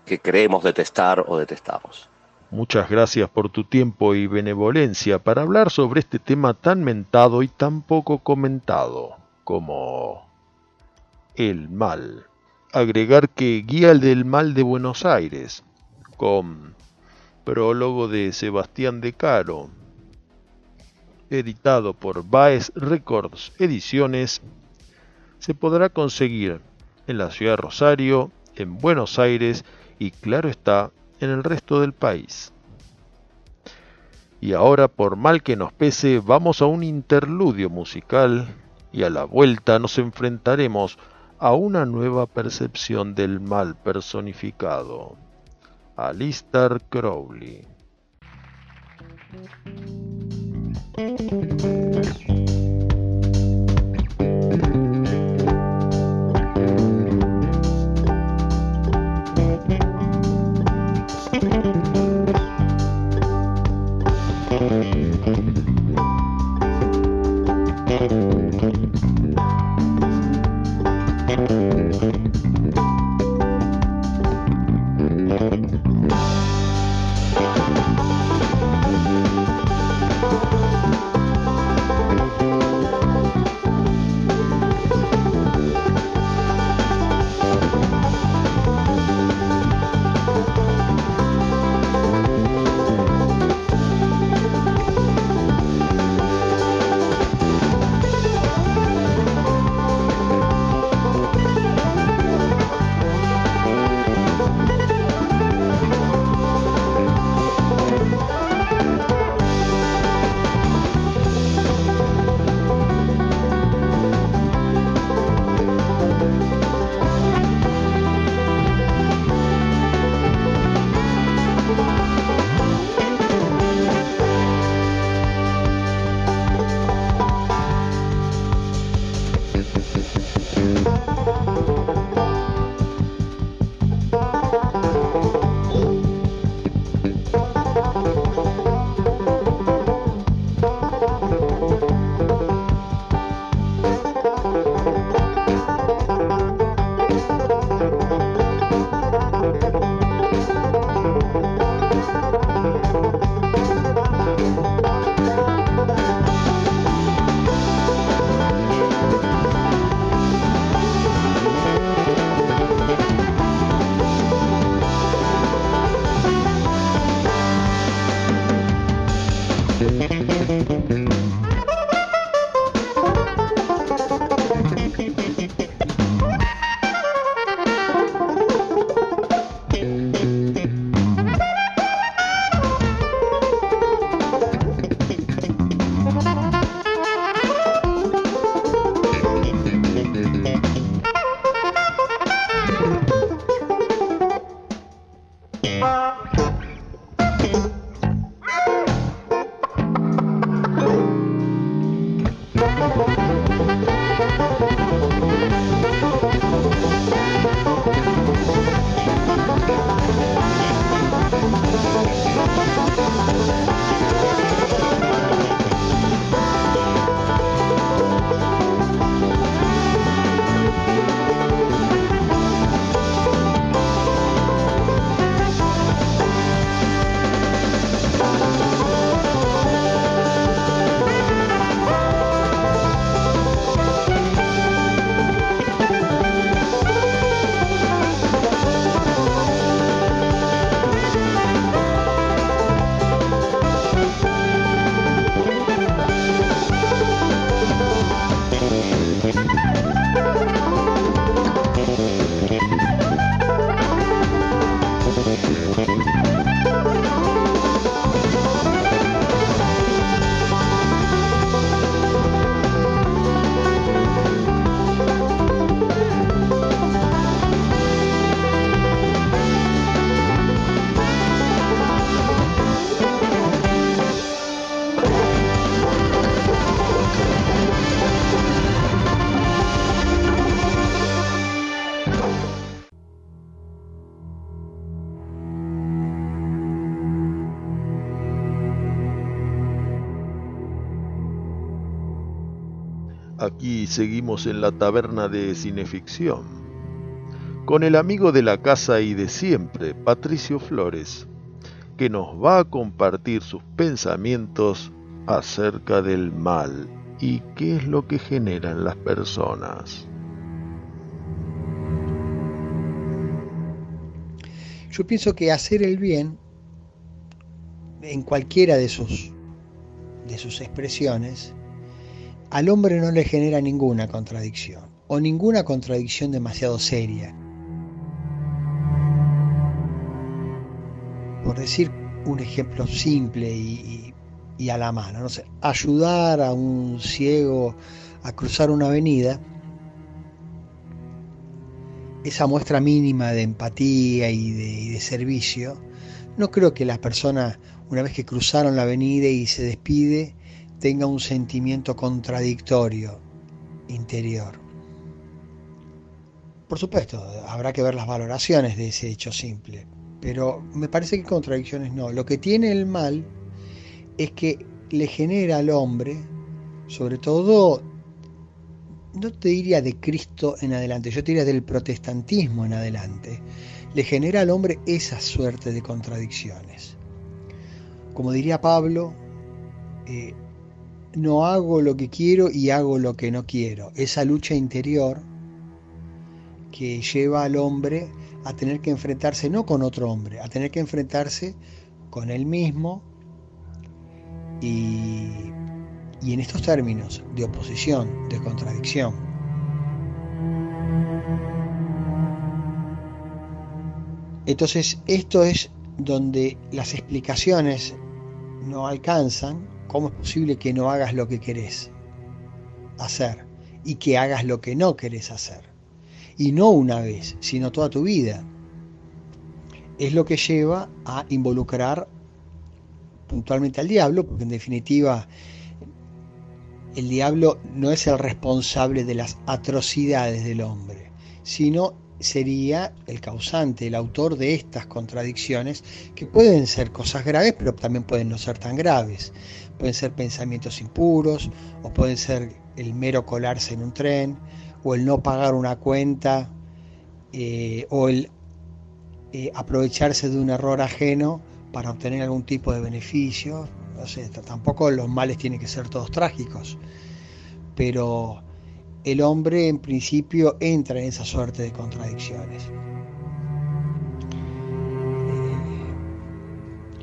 S8: que creemos detestar o detestamos.
S1: Muchas gracias por tu tiempo y benevolencia para hablar sobre este tema tan mentado y tan poco comentado como el mal. Agregar que Guía del Mal de Buenos Aires, con prólogo de Sebastián de Caro, editado por Baez Records Ediciones. Se podrá conseguir en la ciudad de Rosario, en Buenos Aires y claro está, en el resto del país. Y ahora, por mal que nos pese, vamos a un interludio musical y a la vuelta nos enfrentaremos a una nueva percepción del mal personificado. Alistair Crowley. Seguimos en la taberna de cineficción, con el amigo de la casa y de siempre, Patricio Flores, que nos va a compartir sus pensamientos acerca del mal y qué es lo que generan las personas.
S9: Yo pienso que hacer el bien, en cualquiera de sus, de sus expresiones, al hombre no le genera ninguna contradicción o ninguna contradicción demasiado seria. Por decir un ejemplo simple y, a la mano, no sé, ayudar a un ciego a cruzar una avenida, esa muestra mínima de empatía y de, y de servicio, no creo que las personas, una vez que cruzaron la avenida y se despide, tenga un sentimiento contradictorio interior. Por supuesto, habrá que ver las valoraciones de ese hecho simple, pero me parece que contradicciones no. Lo que tiene el mal es que le genera al hombre, sobre todo, no te diría de Cristo en adelante, yo te diría del protestantismo en adelante, le genera al hombre esa suerte de contradicciones. Como diría Pablo, eh, no hago lo que quiero y hago lo que no quiero. Esa lucha interior que lleva al hombre a tener que enfrentarse no con otro hombre, a tener que enfrentarse con él mismo y, y en estos términos de oposición, de contradicción. Entonces, esto es donde las explicaciones no alcanzan ¿Cómo es posible que no hagas lo que querés hacer y que hagas lo que no querés hacer? Y no una vez, sino toda tu vida. Es lo que lleva a involucrar puntualmente al diablo, porque en definitiva el diablo no es el responsable de las atrocidades del hombre, sino sería el causante, el autor de estas contradicciones, que pueden ser cosas graves, pero también pueden no ser tan graves pueden ser pensamientos impuros, o pueden ser el mero colarse en un tren, o el no pagar una cuenta, eh, o el eh, aprovecharse de un error ajeno para obtener algún tipo de beneficio. No sé, tampoco los males tienen que ser todos trágicos, pero el hombre en principio entra en esa suerte de contradicciones. Eh,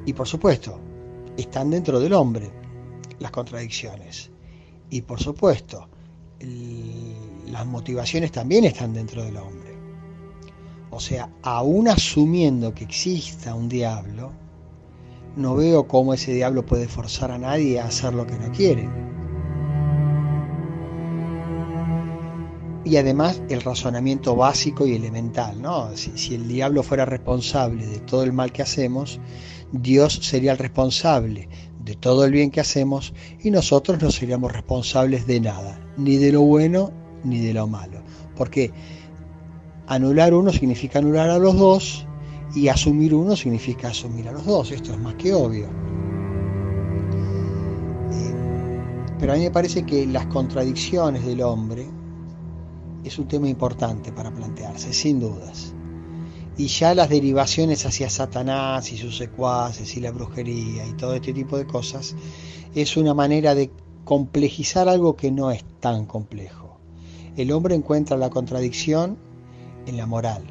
S9: y por supuesto, están dentro del hombre las contradicciones. Y por supuesto, las motivaciones también están dentro del hombre. O sea, aún asumiendo que exista un diablo, no veo cómo ese diablo puede forzar a nadie a hacer lo que no quiere. y además el razonamiento básico y elemental, ¿no? Si, el diablo fuera responsable de todo el mal que hacemos, Dios sería el responsable de todo el bien que hacemos y nosotros no seríamos responsables de nada, ni de lo bueno ni de lo malo. Porque anular uno significa anular a los dos y asumir uno significa asumir a los dos. Esto es más que obvio. Eh, pero a mí me parece que las contradicciones del hombre es un tema importante para plantearse, sin dudas. Y ya las derivaciones hacia Satanás y sus secuaces y la brujería y todo este tipo de cosas es una manera de complejizar algo que no es tan complejo. El hombre encuentra la contradicción en la moral.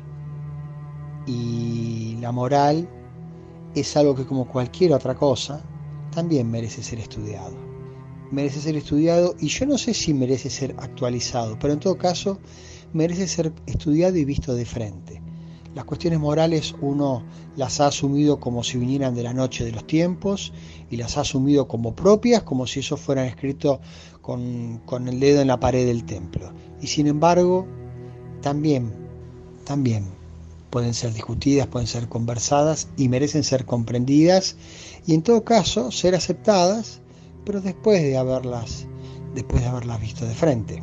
S9: Y la moral es algo que como cualquier otra cosa también merece ser estudiado merece ser estudiado y yo no sé si merece ser actualizado, pero en todo caso merece ser estudiado y visto de frente. Las cuestiones morales uno las ha asumido como si vinieran de la noche de los tiempos y las ha asumido como propias, como si eso fueran escrito con, con el dedo en la pared del templo. Y sin embargo, también, también pueden ser discutidas, pueden ser conversadas y merecen ser comprendidas y en todo caso ser aceptadas pero después de haberlas, después de haberlas visto de frente.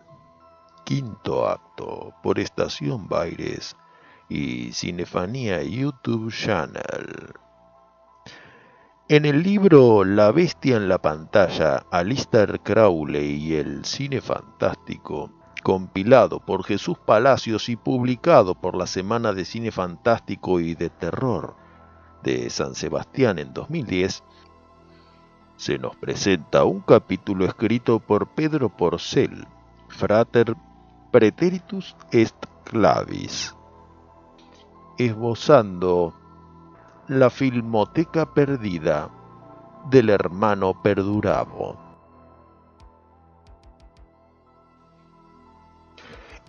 S1: quinto acto por Estación Baires y Cinefanía YouTube Channel. En el libro La bestia en la pantalla, Alistair Crowley y el cine fantástico, compilado por Jesús Palacios y publicado por la Semana de Cine Fantástico y de Terror de San Sebastián en 2010, se nos presenta un capítulo escrito por Pedro Porcel, Frater Preteritus est clavis, esbozando la filmoteca perdida del hermano Perdurabo.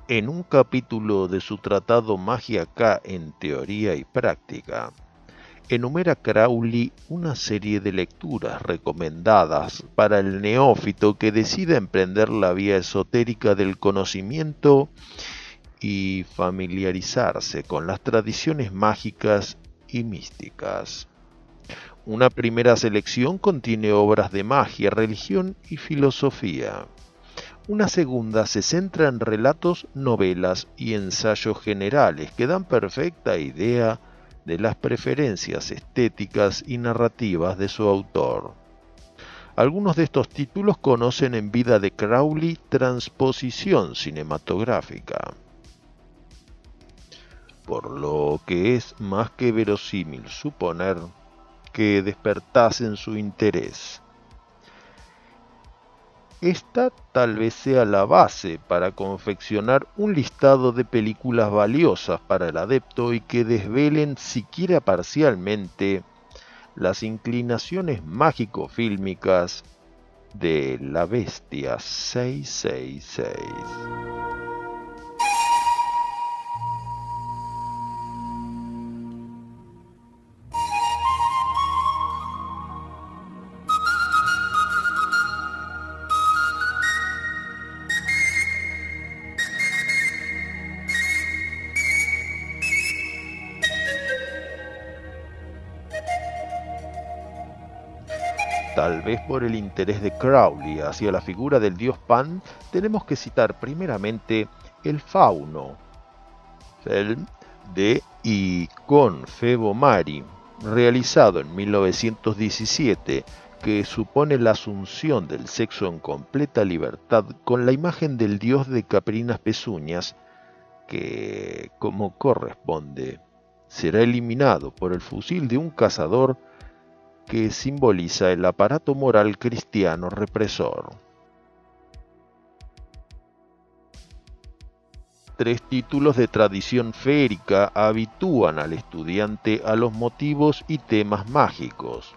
S1: En un capítulo de su tratado Magia K en teoría y práctica, enumera Crowley una serie de lecturas recomendadas para el neófito que decida emprender la vía esotérica del conocimiento y familiarizarse con las tradiciones mágicas y místicas. Una primera selección contiene obras de magia, religión y filosofía. Una segunda se centra en relatos, novelas y ensayos generales que dan perfecta idea de las preferencias estéticas y narrativas de su autor. Algunos de estos títulos conocen en vida de Crowley transposición cinematográfica, por lo que es más que verosímil suponer que despertasen su interés. Esta tal vez sea la base para confeccionar un listado de películas valiosas para el adepto y que desvelen siquiera parcialmente las inclinaciones mágico-fílmicas de la bestia 666. Tal vez por el interés de Crowley hacia la figura del dios Pan, tenemos que citar primeramente El Fauno, film de y con Febo Mari, realizado en 1917, que supone la asunción del sexo en completa libertad con la imagen del dios de caprinas pezuñas, que, como corresponde, será eliminado por el fusil de un cazador que simboliza el aparato moral cristiano represor. Tres títulos de tradición férica habitúan al estudiante a los motivos y temas mágicos,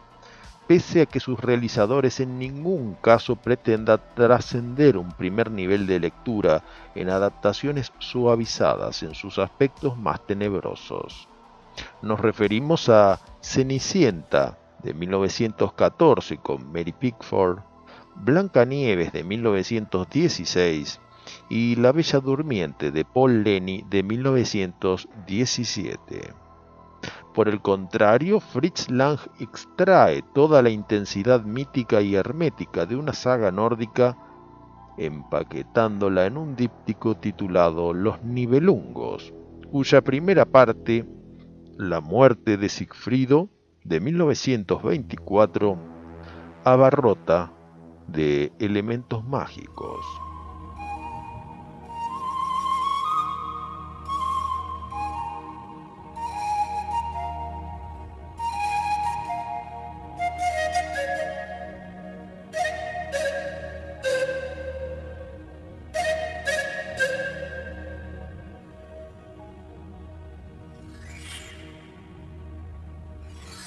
S1: pese a que sus realizadores en ningún caso pretendan trascender un primer nivel de lectura en adaptaciones suavizadas en sus aspectos más tenebrosos. Nos referimos a Cenicienta de 1914 con Mary Pickford, Blancanieves de 1916 y La Bella Durmiente de Paul Lenny de 1917. Por el contrario, Fritz Lang extrae toda la intensidad mítica y hermética de una saga nórdica, empaquetándola en un díptico titulado Los Nibelungos, cuya primera parte, La muerte de Sigfrido, de 1924, abarrota de elementos mágicos.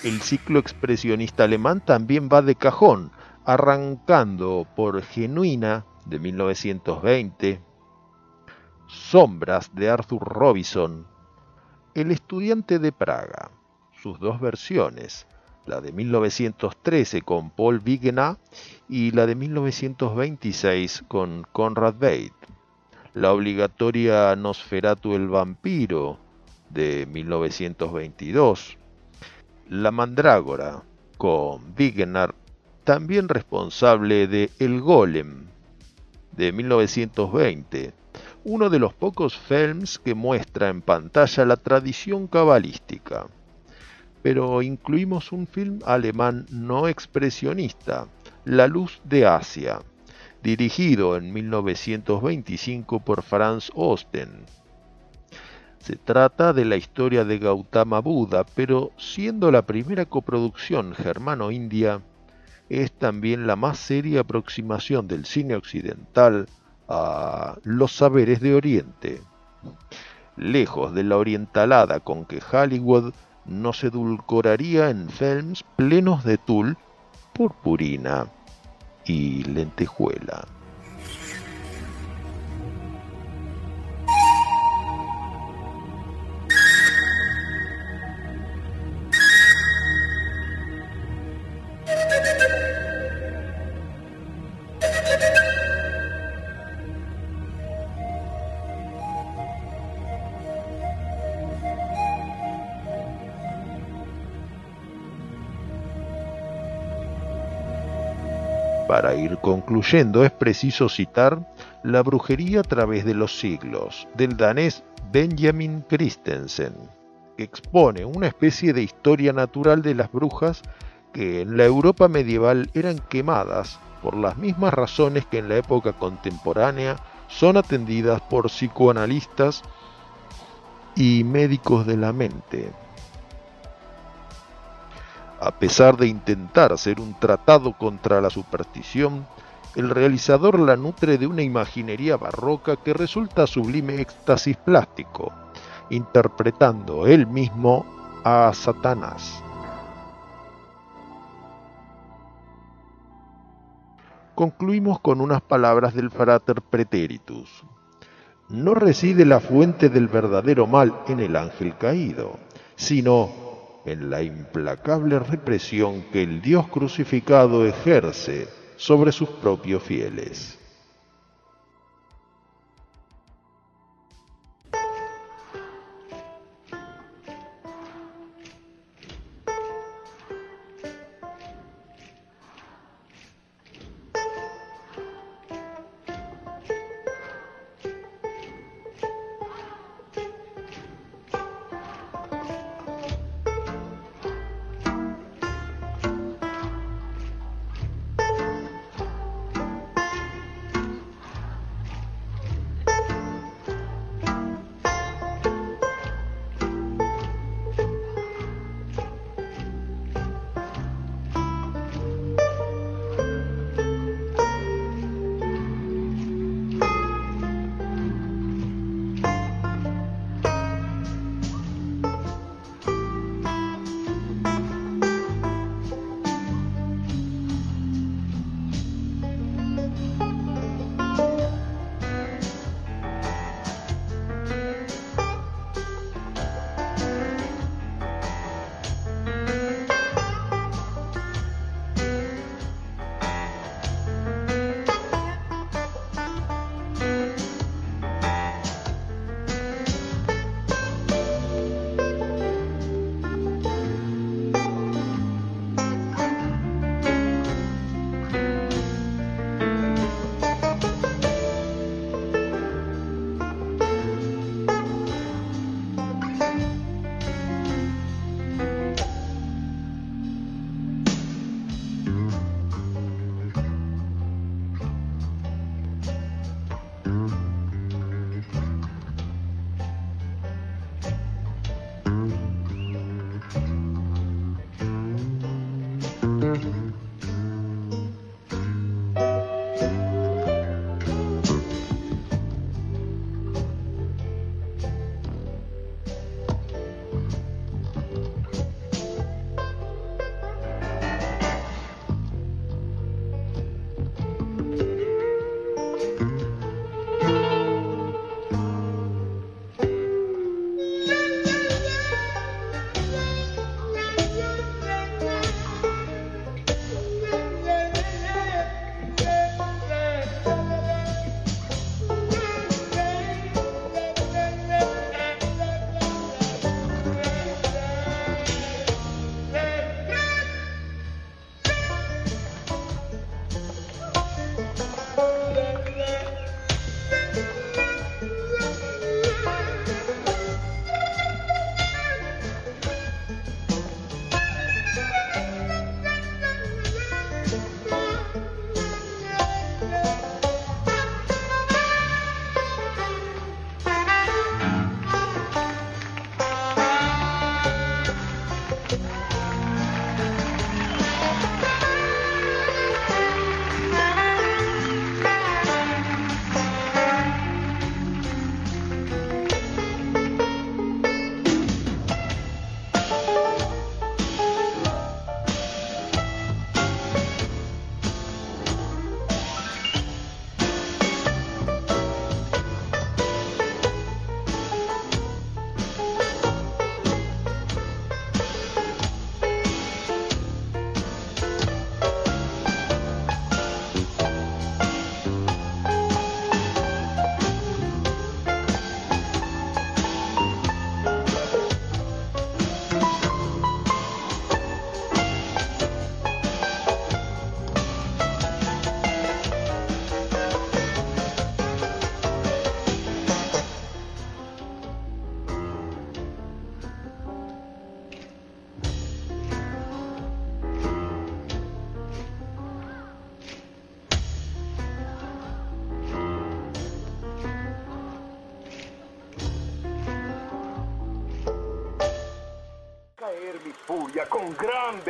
S1: El ciclo expresionista alemán también va de cajón, arrancando por Genuina de 1920, Sombras de Arthur Robinson, El estudiante de Praga, sus dos versiones, la de 1913 con Paul Vigenat y la de 1926 con Conrad Veidt, la obligatoria Nosferatu el vampiro de 1922, la Mandrágora, con Wigner, también responsable de El Golem, de 1920, uno de los pocos films que muestra en pantalla la tradición cabalística. Pero incluimos un film alemán no expresionista, La Luz de Asia, dirigido en 1925 por Franz Osten se trata de la historia de Gautama Buda, pero siendo la primera coproducción germano-india, es también la más seria aproximación del cine occidental a los saberes de Oriente. Lejos de la orientalada con que Hollywood nos edulcoraría en films plenos de tul, purpurina y lentejuela. Concluyendo es preciso citar La brujería a través de los siglos, del danés Benjamin Christensen, que expone una especie de historia natural de las brujas que en la Europa medieval eran quemadas por las mismas razones que en la época contemporánea son atendidas por psicoanalistas y médicos de la mente a pesar de intentar hacer un tratado contra la superstición, el realizador la nutre de una imaginería barroca que resulta sublime éxtasis plástico, interpretando él mismo a Satanás. Concluimos con unas palabras del frater Preteritus. No reside la fuente del verdadero mal en el ángel caído, sino en la implacable represión que el Dios crucificado ejerce sobre sus propios fieles.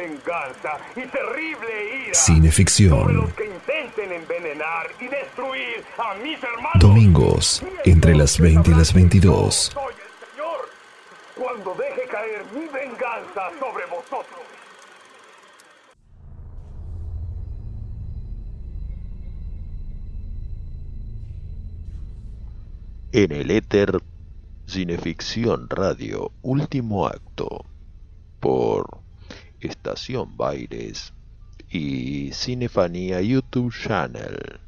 S10: Venganza y terrible ira
S5: Cineficción.
S10: sobre los que intenten envenenar y destruir a mis hermanos.
S5: Domingos, entre las 20 y las 22.
S10: Soy el Señor cuando deje caer mi venganza sobre vosotros.
S1: En el éter, Cineficción Radio, último acto, por Estación Baires y Cinefanía YouTube Channel.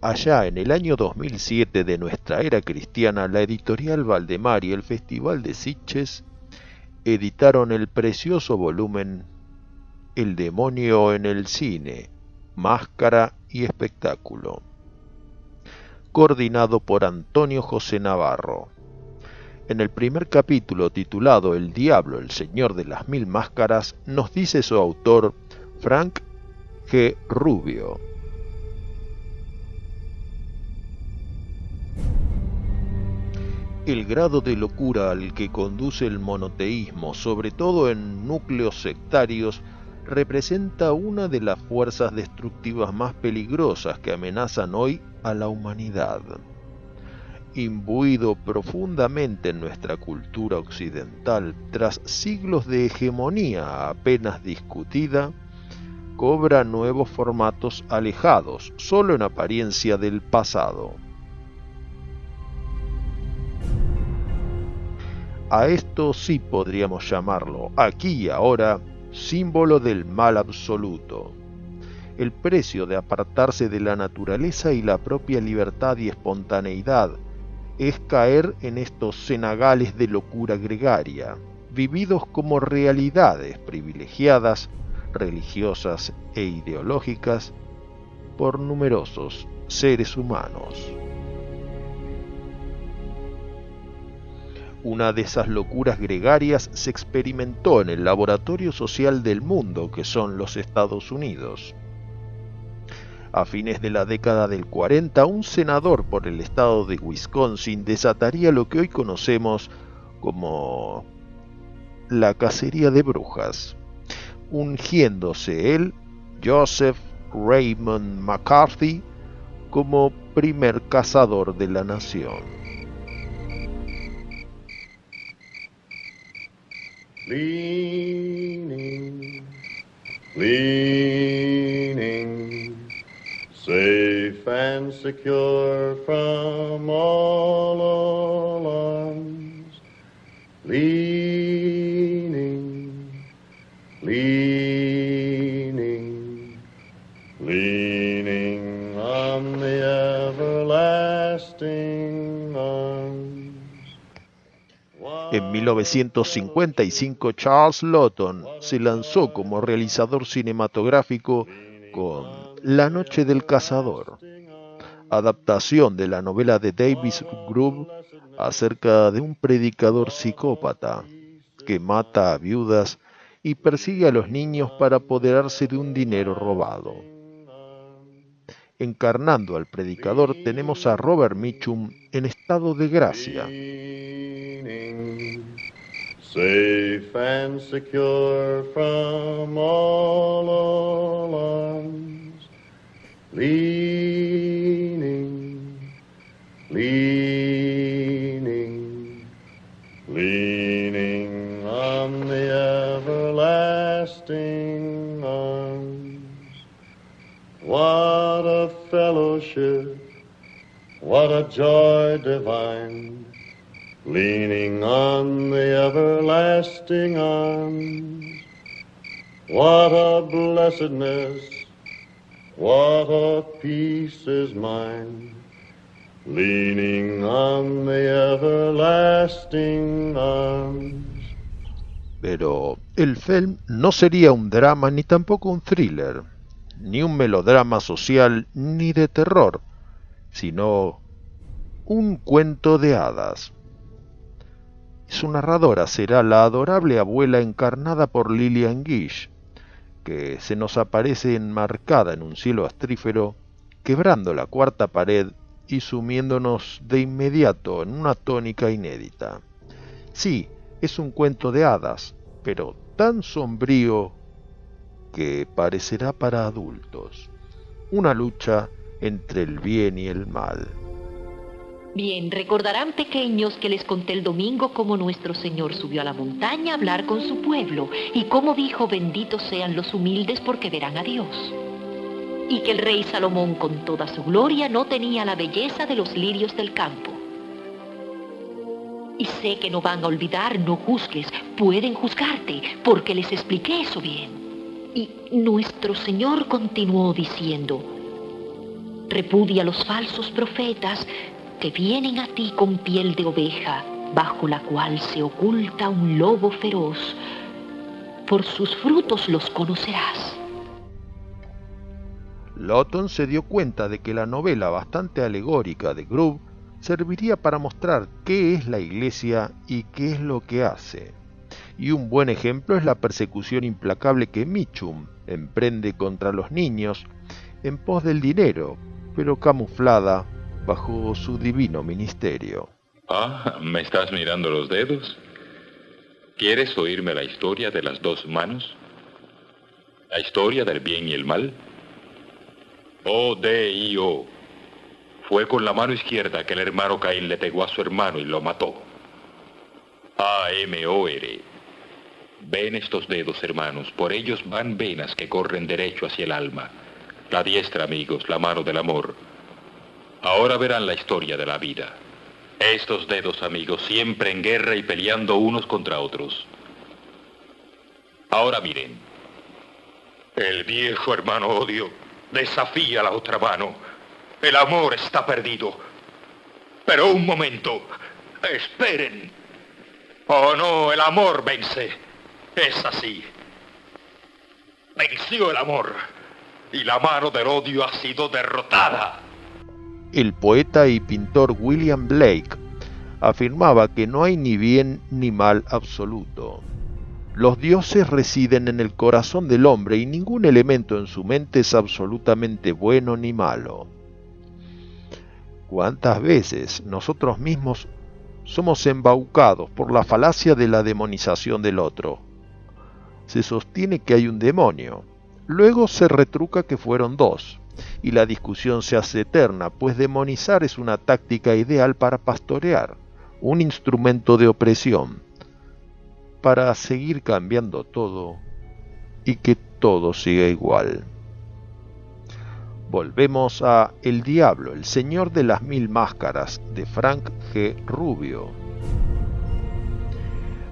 S1: Allá en el año 2007 de nuestra era cristiana, la editorial Valdemar y el Festival de Sitges editaron el precioso volumen El demonio en el cine, máscara y espectáculo coordinado por Antonio José Navarro. En el primer capítulo titulado El Diablo, el Señor de las Mil Máscaras, nos dice su autor, Frank G. Rubio. El grado de locura al que conduce el monoteísmo, sobre todo en núcleos sectarios, representa una de las fuerzas destructivas más peligrosas que amenazan hoy a la humanidad. Imbuido profundamente en nuestra cultura occidental, tras siglos de hegemonía apenas discutida, cobra nuevos formatos alejados, solo en apariencia del pasado. A esto sí podríamos llamarlo, aquí y ahora, símbolo del mal absoluto. El precio de apartarse de la naturaleza y la propia libertad y espontaneidad es caer en estos cenagales de locura gregaria, vividos como realidades privilegiadas, religiosas e ideológicas por numerosos seres humanos. Una de esas locuras gregarias se experimentó en el laboratorio social del mundo que son los Estados Unidos. A fines de la década del 40, un senador por el estado de Wisconsin desataría lo que hoy conocemos como la cacería de brujas, ungiéndose él, Joseph Raymond McCarthy, como primer cazador de la nación.
S11: leaning, leaning, safe and secure from all alarms, leaning, leaning, leaning on the everlasting.
S1: En 1955 Charles Lawton se lanzó como realizador cinematográfico con La Noche del Cazador, adaptación de la novela de Davis Groove acerca de un predicador psicópata que mata a viudas y persigue a los niños para apoderarse de un dinero robado. Encarnando al predicador tenemos a Robert Mitchum en estado de gracia.
S11: Leaning, leaning, leaning on the everlasting arms. What a fellowship, what a joy divine leaning on the everlasting arms. What a blessedness, what a peace is mine, leaning on the everlasting arms.
S1: Pero el film no sería un drama ni tampoco un thriller, ni un melodrama social ni de terror, sino un cuento de hadas. Su narradora será la adorable abuela encarnada por Lillian Gish, que se nos aparece enmarcada en un cielo astrífero, quebrando la cuarta pared y sumiéndonos de inmediato en una tónica inédita. Sí, es un cuento de hadas, pero tan sombrío que parecerá para adultos. Una lucha entre el bien y el mal.
S12: Bien, recordarán pequeños que les conté el domingo cómo nuestro Señor subió a la montaña a hablar con su pueblo y cómo dijo benditos sean los humildes porque verán a Dios. Y que el rey Salomón con toda su gloria no tenía la belleza de los lirios del campo. Y sé que no van a olvidar, no juzgues, pueden juzgarte, porque les expliqué eso bien. Y nuestro Señor continuó diciendo, repudia a los falsos profetas, que vienen a ti con piel de oveja, bajo la cual se oculta un lobo feroz. Por sus frutos los conocerás.
S1: Lawton se dio cuenta de que la novela bastante alegórica de Groove serviría para mostrar qué es la iglesia y qué es lo que hace. Y un buen ejemplo es la persecución implacable que Michum emprende contra los niños en pos del dinero, pero camuflada bajo su divino ministerio.
S13: Ah, ¿me estás mirando los dedos? ¿Quieres oírme la historia de las dos manos? ¿La historia del bien y el mal? O-D-I-O. Fue con la mano izquierda que el hermano Caín le pegó a su hermano y lo mató. A-M-O-R. Ven estos dedos, hermanos, por ellos van venas que corren derecho hacia el alma. La diestra, amigos, la mano del amor. Ahora verán la historia de la vida. Estos dedos, amigos, siempre en guerra y peleando unos contra otros. Ahora miren. El viejo hermano odio desafía a la otra mano. El amor está perdido. Pero un momento. Esperen. Oh no, el amor vence. Es así. Venció el amor. Y la mano del odio ha sido derrotada
S1: el poeta y pintor William Blake afirmaba que no hay ni bien ni mal absoluto. Los dioses residen en el corazón del hombre y ningún elemento en su mente es absolutamente bueno ni malo. ¿Cuántas veces nosotros mismos somos embaucados por la falacia de la demonización del otro? Se sostiene que hay un demonio, luego se retruca que fueron dos, y la discusión se hace eterna, pues demonizar es una táctica ideal para pastorear, un instrumento de opresión, para seguir cambiando todo y que todo siga igual. Volvemos a El Diablo, el Señor de las Mil Máscaras, de Frank G. Rubio.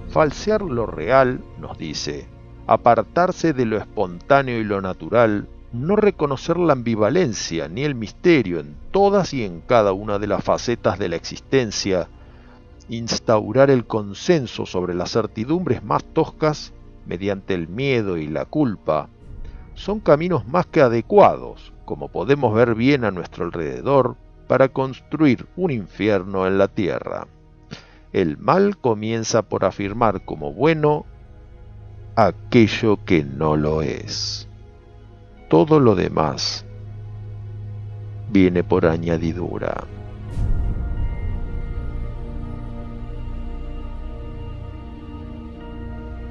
S1: Falsear lo real, nos dice, apartarse de lo espontáneo y lo natural, no reconocer la ambivalencia ni el misterio en todas y en cada una de las facetas de la existencia, instaurar el consenso sobre las certidumbres más toscas mediante el miedo y la culpa, son caminos más que adecuados, como podemos ver bien a nuestro alrededor, para construir un infierno en la tierra. El mal comienza por afirmar como bueno aquello que no lo es todo lo demás viene por añadidura.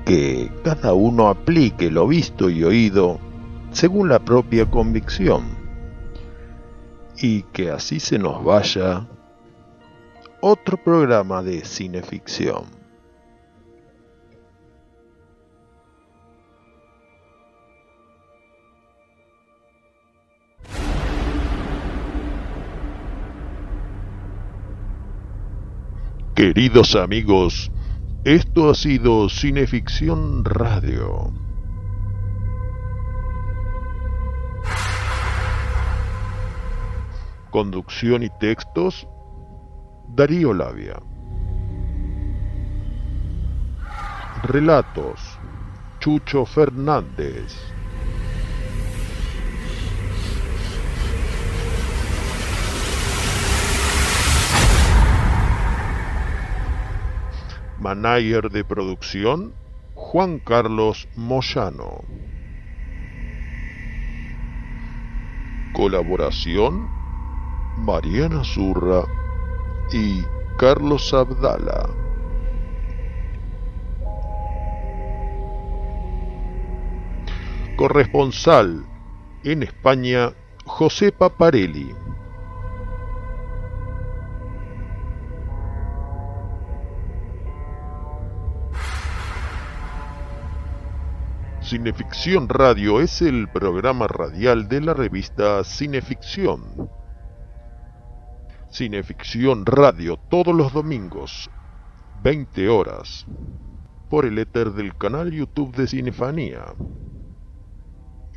S1: Que cada uno aplique lo visto y oído según la propia convicción y que así se nos vaya otro programa de cineficción. Queridos amigos, esto ha sido Cineficción Radio. Conducción y textos, Darío Labia. Relatos, Chucho Fernández. Manager de producción, Juan Carlos Moyano. Colaboración, Mariana Zurra y Carlos Abdala. corresponsal en España, José Paparelli. Cineficción Radio es el programa radial de la revista Cineficción. Cineficción Radio todos los domingos, 20 horas, por el éter del canal YouTube de Cinefanía.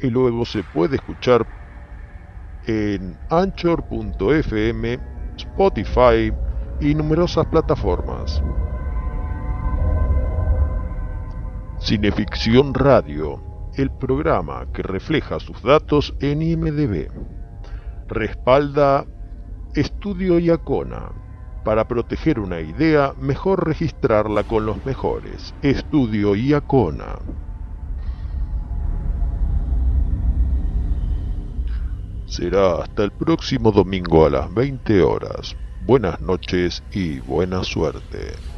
S1: Y luego se puede escuchar en anchor.fm, Spotify y numerosas plataformas. Cineficción Radio, el programa que refleja sus datos en IMDB. Respalda Estudio Iacona. Para proteger una idea, mejor registrarla con los mejores. Estudio Iacona. Será hasta el próximo domingo a las 20 horas. Buenas noches y buena suerte.